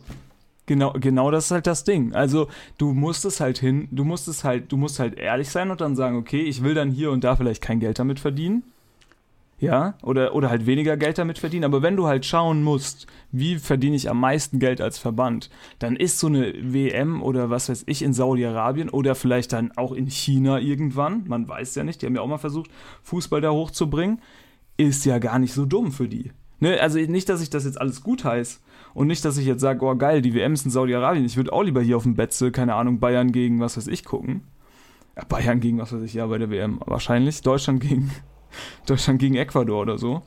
Genau, genau das ist halt das Ding. Also du musst es halt hin, du musst es halt, du musst halt ehrlich sein und dann sagen, okay, ich will dann hier und da vielleicht kein Geld damit verdienen. Ja, oder, oder halt weniger Geld damit verdienen. Aber wenn du halt schauen musst, wie verdiene ich am meisten Geld als Verband, dann ist so eine WM oder was weiß ich in Saudi-Arabien oder vielleicht dann auch in China irgendwann, man weiß ja nicht, die haben ja auch mal versucht, Fußball da hochzubringen, ist ja gar nicht so dumm für die. Ne? Also nicht, dass ich das jetzt alles gut heiße und nicht, dass ich jetzt sage, oh geil, die WM ist in Saudi-Arabien, ich würde auch lieber hier auf dem Betze, keine Ahnung, Bayern gegen was weiß ich gucken. Ja, Bayern gegen was weiß ich, ja, bei der WM wahrscheinlich. Deutschland gegen, Deutschland gegen Ecuador oder so.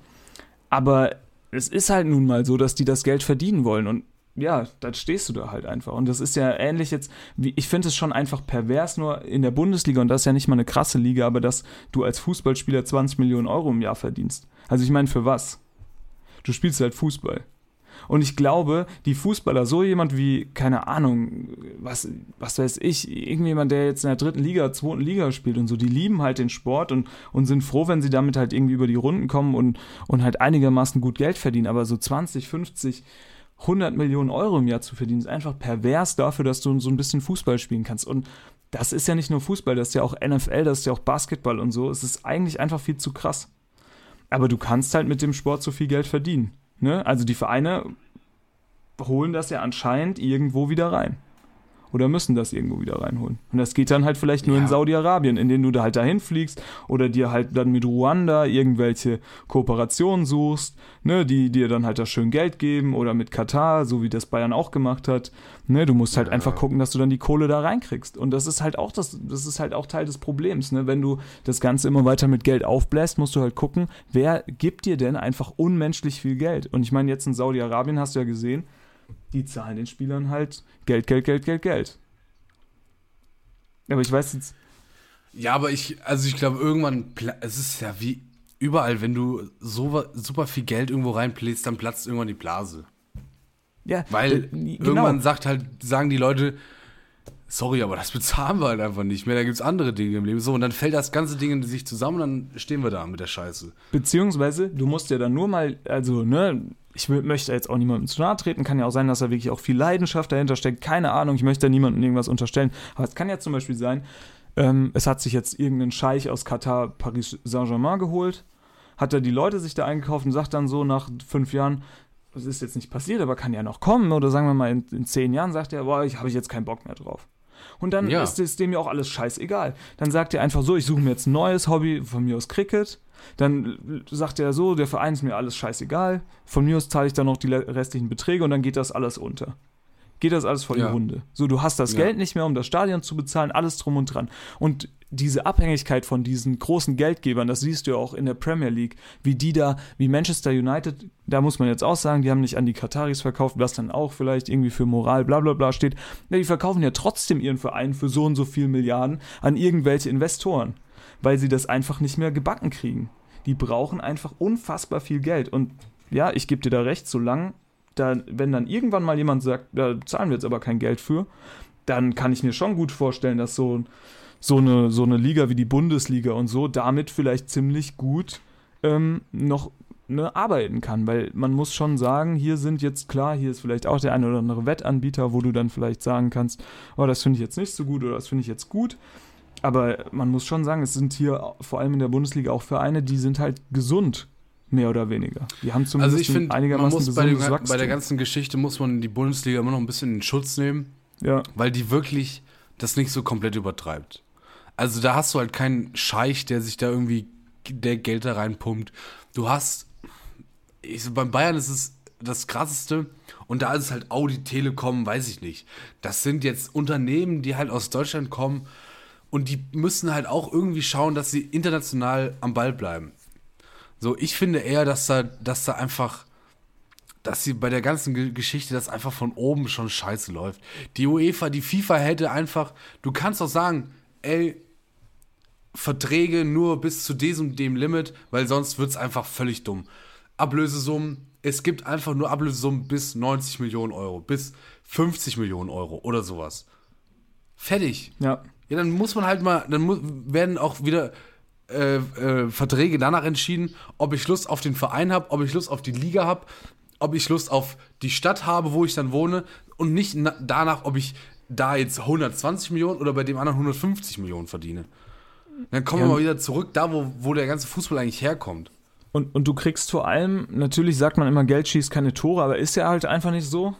Aber es ist halt nun mal so, dass die das Geld verdienen wollen und ja, dann stehst du da halt einfach. Und das ist ja ähnlich jetzt, wie, ich finde es schon einfach pervers, nur in der Bundesliga, und das ist ja nicht mal eine krasse Liga, aber dass du als Fußballspieler 20 Millionen Euro im Jahr verdienst. Also ich meine, für was? Du spielst halt Fußball. Und ich glaube, die Fußballer, so jemand wie, keine Ahnung, was, was weiß ich, irgendjemand, der jetzt in der dritten Liga, zweiten Liga spielt und so, die lieben halt den Sport und, und sind froh, wenn sie damit halt irgendwie über die Runden kommen und, und halt einigermaßen gut Geld verdienen. Aber so 20, 50, 100 Millionen Euro im Jahr zu verdienen, ist einfach pervers dafür, dass du so ein bisschen Fußball spielen kannst. Und das ist ja nicht nur Fußball, das ist ja auch NFL, das ist ja auch Basketball und so. Es ist eigentlich einfach viel zu krass. Aber du kannst halt mit dem Sport so viel Geld verdienen. Ne? Also die Vereine holen das ja anscheinend irgendwo wieder rein. Oder müssen das irgendwo wieder reinholen. Und das geht dann halt vielleicht nur in Ja. Saudi-Arabien, in denen du da halt dahin fliegst oder dir halt dann mit Ruanda irgendwelche Kooperationen suchst, ne, die dir dann halt da schön Geld geben oder mit Katar, so wie das Bayern auch gemacht hat. Ne, du musst halt einfach gucken, dass du dann die Kohle da reinkriegst. Und das ist halt auch das, das ist halt auch Teil des Problems, ne? Wenn du das Ganze immer weiter mit Geld aufbläst, musst du halt gucken, wer gibt dir denn einfach unmenschlich viel Geld? Und ich meine, jetzt in Saudi-Arabien hast du ja gesehen, die zahlen den Spielern halt Geld, Geld, Geld, Geld, Geld. Aber ich weiß jetzt. Ja, aber ich, also ich glaube, irgendwann, es ist ja wie überall, wenn du so super viel Geld irgendwo reinbläst, dann platzt irgendwann die Blase. Ja, Weil äh, irgendwann sagt halt, sagen die Leute, sorry, aber das bezahlen wir halt einfach nicht mehr. Da gibt's andere Dinge im Leben. So, und dann fällt das ganze Ding in sich zusammen und dann stehen wir da mit der Scheiße. Beziehungsweise, du musst ja dann nur mal, also, ne, ich möchte jetzt auch niemandem zu nahe treten, kann ja auch sein, dass da wirklich auch viel Leidenschaft dahinter steckt. Keine Ahnung, ich möchte da niemandem irgendwas unterstellen. Aber es kann ja zum Beispiel sein, ähm, es hat sich jetzt irgendein Scheich aus Katar Paris Saint-Germain geholt, hat er die Leute sich da eingekauft und sagt dann so nach fünf Jahren, das ist jetzt nicht passiert, aber kann ja noch kommen. Oder sagen wir mal, in, in zehn Jahren sagt er, boah, ich habe jetzt keinen Bock mehr drauf. Und dann Ja. ist es dem ja auch alles scheißegal. Dann sagt er einfach so, ich suche mir jetzt ein neues Hobby, von mir aus Cricket. Dann sagt er so, der Verein ist mir alles scheißegal. Von mir aus zahle ich dann noch die restlichen Beträge und dann geht das alles unter. Geht das alles vor Ja. die Hunde. So, du hast das Ja. Geld nicht mehr, um das Stadion zu bezahlen, alles drum und dran. Und diese Abhängigkeit von diesen großen Geldgebern, das siehst du ja auch in der Premier League, wie die da, wie Manchester United, da muss man jetzt auch sagen, die haben nicht an die Kataris verkauft, was dann auch vielleicht irgendwie für Moral, bla bla bla steht. Ja, die verkaufen ja trotzdem ihren Verein für so und so viel Milliarden an irgendwelche Investoren, weil sie das einfach nicht mehr gebacken kriegen. Die brauchen einfach unfassbar viel Geld. Und ja, ich gebe dir da recht, solange da, wenn dann irgendwann mal jemand sagt, da zahlen wir jetzt aber kein Geld für, dann kann ich mir schon gut vorstellen, dass so, so, eine, so eine Liga wie die Bundesliga und so damit vielleicht ziemlich gut ähm, noch ne, arbeiten kann. Weil man muss schon sagen, hier sind jetzt klar, hier ist vielleicht auch der eine oder andere Wettanbieter, wo du dann vielleicht sagen kannst, oh, das finde ich jetzt nicht so gut oder das finde ich jetzt gut. Aber man muss schon sagen, es sind hier vor allem in der Bundesliga auch Vereine, die sind halt gesund, mehr oder weniger. Die haben zumindest Also ich ein finde, man einigermaßen muss bei, dem, bei der ganzen Geschichte muss man die Bundesliga immer noch ein bisschen in Schutz nehmen, ja, weil die wirklich das nicht so komplett übertreibt. Also da hast du halt keinen Scheich, der sich da irgendwie der Geld da reinpumpt. Du hast, ich, beim Bayern ist es das krasseste und da ist es halt Audi, Telekom, weiß ich nicht. Das sind jetzt Unternehmen, die halt aus Deutschland kommen und die müssen halt auch irgendwie schauen, dass sie international am Ball bleiben. So, ich finde eher, dass da, dass da einfach, dass sie bei der ganzen Ge- Geschichte, das einfach von oben schon scheiße läuft. Die UEFA, die FIFA hätte einfach, du kannst doch sagen, ey, Verträge nur bis zu diesem dem Limit, weil sonst wird es einfach völlig dumm. Ablösesummen, es gibt einfach nur Ablösesummen bis 90 Millionen Euro, bis 50 Millionen Euro oder sowas. Fertig. ja. Ja, dann muss man halt mal, dann werden auch wieder äh, äh, Verträge danach entschieden, ob ich Lust auf den Verein habe, ob ich Lust auf die Liga habe, ob ich Lust auf die Stadt habe, wo ich dann wohne und nicht na danach, ob ich da jetzt 120 Millionen oder bei dem anderen 150 Millionen verdiene. Dann kommen Ja. wir mal wieder zurück, da wo, wo der ganze Fußball eigentlich herkommt. Und, und du kriegst vor allem, natürlich sagt man immer, Geld schießt keine Tore, aber ist ja halt einfach nicht so.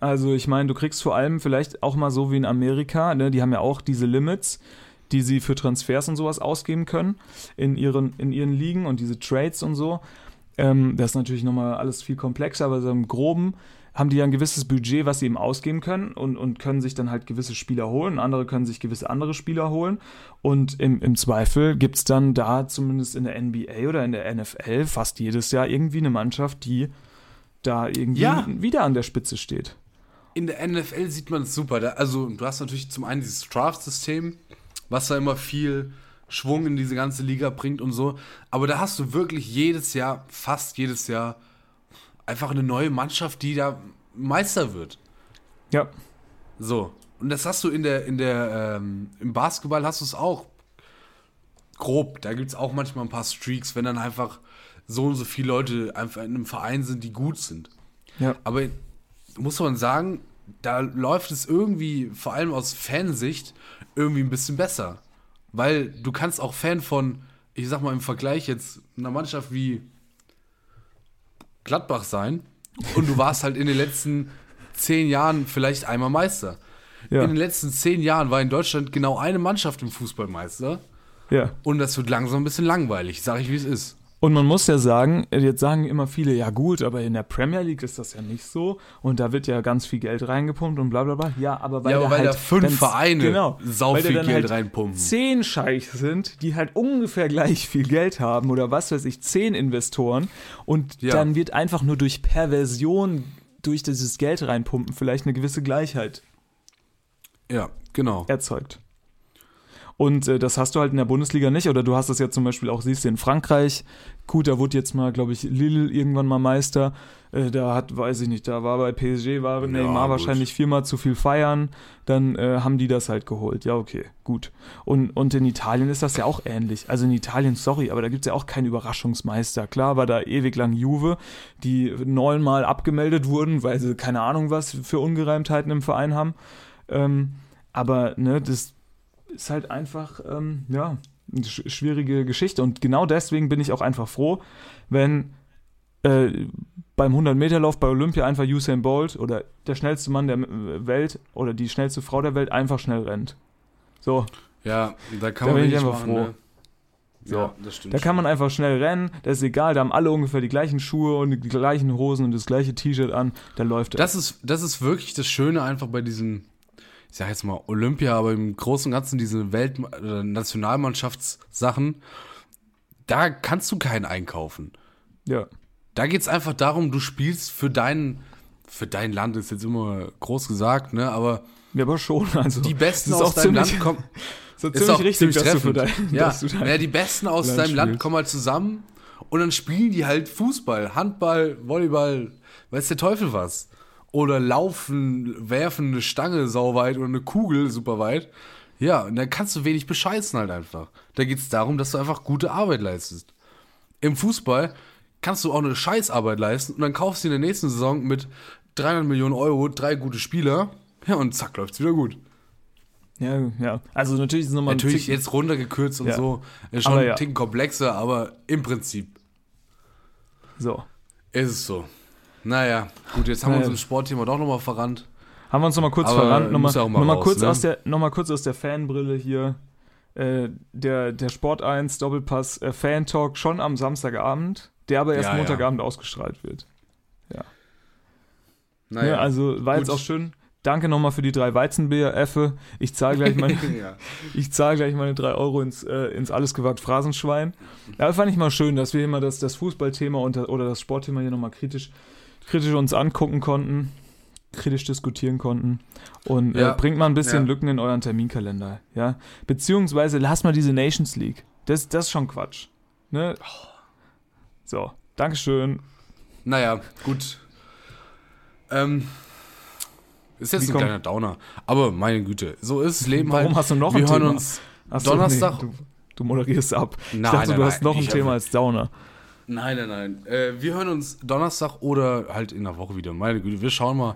Also ich meine, du kriegst vor allem vielleicht auch mal so wie in Amerika, ne, die haben ja auch diese Limits, die sie für Transfers und sowas ausgeben können in ihren, in ihren Ligen und diese Trades und so. Ähm, das ist natürlich nochmal alles viel komplexer, aber so im Groben haben die ja ein gewisses Budget, was sie eben ausgeben können und, und können sich dann halt gewisse Spieler holen. Andere können sich gewisse andere Spieler holen. Und im, im Zweifel gibt es dann da zumindest in der NBA oder in der NFL fast jedes Jahr irgendwie eine Mannschaft, die da irgendwie Ja. wieder an der Spitze steht. In der NFL sieht man es super. Da, also, du hast natürlich zum einen dieses Draft-System, was da immer viel Schwung in diese ganze Liga bringt und so. Aber da hast du wirklich jedes Jahr, fast jedes Jahr, einfach eine neue Mannschaft, die da Meister wird. Ja, So. Und das hast du in der, in der, ähm, im Basketball hast du es auch grob. Da gibt es auch manchmal ein paar Streaks, wenn dann einfach so und so viele Leute einfach in einem Verein sind, die gut sind. ja. Aber muss man sagen, da läuft es irgendwie, vor allem aus Fansicht, irgendwie ein bisschen besser. Weil du kannst auch Fan von, ich sag mal im Vergleich jetzt einer Mannschaft wie Gladbach sein und du warst halt in den letzten zehn Jahren vielleicht einmal Meister. Ja. In den letzten zehn Jahren war in Deutschland genau eine Mannschaft im Fußballmeister ja. und das wird langsam ein bisschen langweilig, sag ich wie es ist. Und man muss ja sagen, jetzt sagen immer viele, ja gut, aber in der Premier League ist das ja nicht so und da wird ja ganz viel Geld reingepumpt und bla bla bla. Ja, aber weil, Ja, aber da, weil halt da fünf Vereine genau, sau viel Geld halt reinpumpen. Zehn Scheichs sind, die halt ungefähr gleich viel Geld haben oder was weiß ich, zehn Investoren und Ja. dann wird einfach nur durch Perversion, durch dieses Geld reinpumpen, vielleicht eine gewisse Gleichheit Ja, genau. erzeugt. Und äh, das hast du halt in der Bundesliga nicht. Oder du hast das ja zum Beispiel auch, siehst du, in Frankreich. Gut, da wurde jetzt mal, glaube ich, Lille irgendwann mal Meister. Äh, da hat, weiß ich nicht, da war bei PSG, war Neymar gut. wahrscheinlich viermal zu viel feiern. Dann äh, haben die das halt geholt. Ja, okay, gut. Und, und in Italien ist das ja auch ähnlich. Also in Italien, sorry, aber da gibt es ja auch keinen Überraschungsmeister. Klar war da ewig lang Juve, die neunmal abgemeldet wurden, weil sie keine Ahnung was für Ungereimtheiten im Verein haben. Ähm, aber ne, das ist halt einfach, ähm, ja, schwierige Geschichte. Und genau deswegen bin ich auch einfach froh, wenn äh, beim 100-Meter-Lauf bei Olympia einfach Usain Bolt oder der schnellste Mann der Welt oder die schnellste Frau der Welt einfach schnell rennt. So, Ja, da kann Da man bin ich einfach machen, froh. ne? So. Ja, das stimmt. da kann man einfach schnell rennen, das ist egal, da haben alle ungefähr die gleichen Schuhe und die gleichen Hosen und das gleiche T-Shirt an, da läuft er. Das ist, das ist wirklich das Schöne einfach bei diesen, ich sag jetzt mal Olympia, aber im Großen und Ganzen diese Welt- oder Nationalmannschaftssachen, da kannst du keinen einkaufen. Ja. Da geht's einfach darum, du spielst für dein, für dein Land, ist jetzt immer groß gesagt, ne, aber ja, aber schon, also. die Besten aus deinem Land kommen, so ist ziemlich richtig, ziemlich dass du für treffend. dein, ja, die Besten aus Land deinem Land kommen halt zusammen und dann spielen die halt Fußball, Handball, Volleyball, weiß der Teufel was. Oder laufen, werfen eine Stange sauweit oder eine Kugel super weit. Ja, und dann kannst du wenig bescheißen halt einfach. Da geht's darum, dass du einfach gute Arbeit leistest. Im Fußball kannst du auch eine Scheißarbeit leisten und dann kaufst du in der nächsten Saison mit 300 Millionen Euro drei gute Spieler. Ja, und zack, läuft's wieder gut. ja, ja. Also natürlich ist es nochmal Natürlich Tick- jetzt runtergekürzt und Ja. so. Ist schon Aber ja. ein Ticken komplexer, aber im Prinzip So. ist es so. Naja, gut, jetzt haben wir uns im Sportthema doch nochmal verrannt. Haben wir uns nochmal kurz Aber verrannt, nochmal ja mal raus, kurz, ne? aus der, kurz aus der Fanbrille hier. Äh, der, der Sport 1 Doppelpass äh, Fan Talk schon am Samstagabend, der aber erst Ja, ja. Montagabend ausgestrahlt wird. Naja, Ja, also war jetzt gut. auch schön. Danke nochmal für die drei Weizenbier, Effe. Ich zahle gleich, meine- ja. ich gleich meine drei Euro ins, äh, ins alles gewagt Phrasenschwein. Ja, fand ich mal schön, dass wir hier mal das, das Fußballthema oder das Sportthema hier nochmal kritisch, kritisch uns angucken konnten, kritisch diskutieren konnten. Und Ja. äh, bringt mal ein bisschen Ja. Lücken in euren Terminkalender. Ja? Beziehungsweise lasst mal diese Nations League. Das, das ist schon Quatsch. Ne? So, Dankeschön. Naja, gut. Ähm, ist jetzt Wie ein kleiner Downer. Aber meine Güte, so ist das Leben Warum halt. hast du noch wir ein hören Thema? uns. Ach so, Donnerstag- du, du moderierst ab. Nein, ich dachte, nein, du hast nein, noch ein Thema als Downer. Nein, nein, nein. Äh, wir hören uns Donnerstag oder halt in der Woche wieder. Meine Güte, wir schauen mal,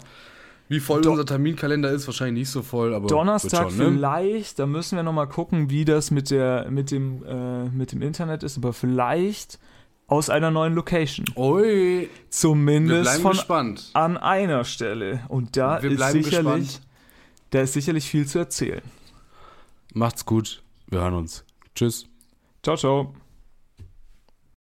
wie voll Do- unser Terminkalender ist. Wahrscheinlich nicht so voll, aber. Donnerstag schon, ne? vielleicht, da müssen wir nochmal gucken, wie das mit, der, mit, dem, äh, mit dem Internet ist, aber vielleicht aus einer neuen Location. Ui, Zumindest von gespannt. an einer Stelle. Und da Wir ist sicherlich, gespannt. da ist sicherlich viel zu erzählen. Macht's gut. Wir hören uns. Tschüss. Ciao, ciao.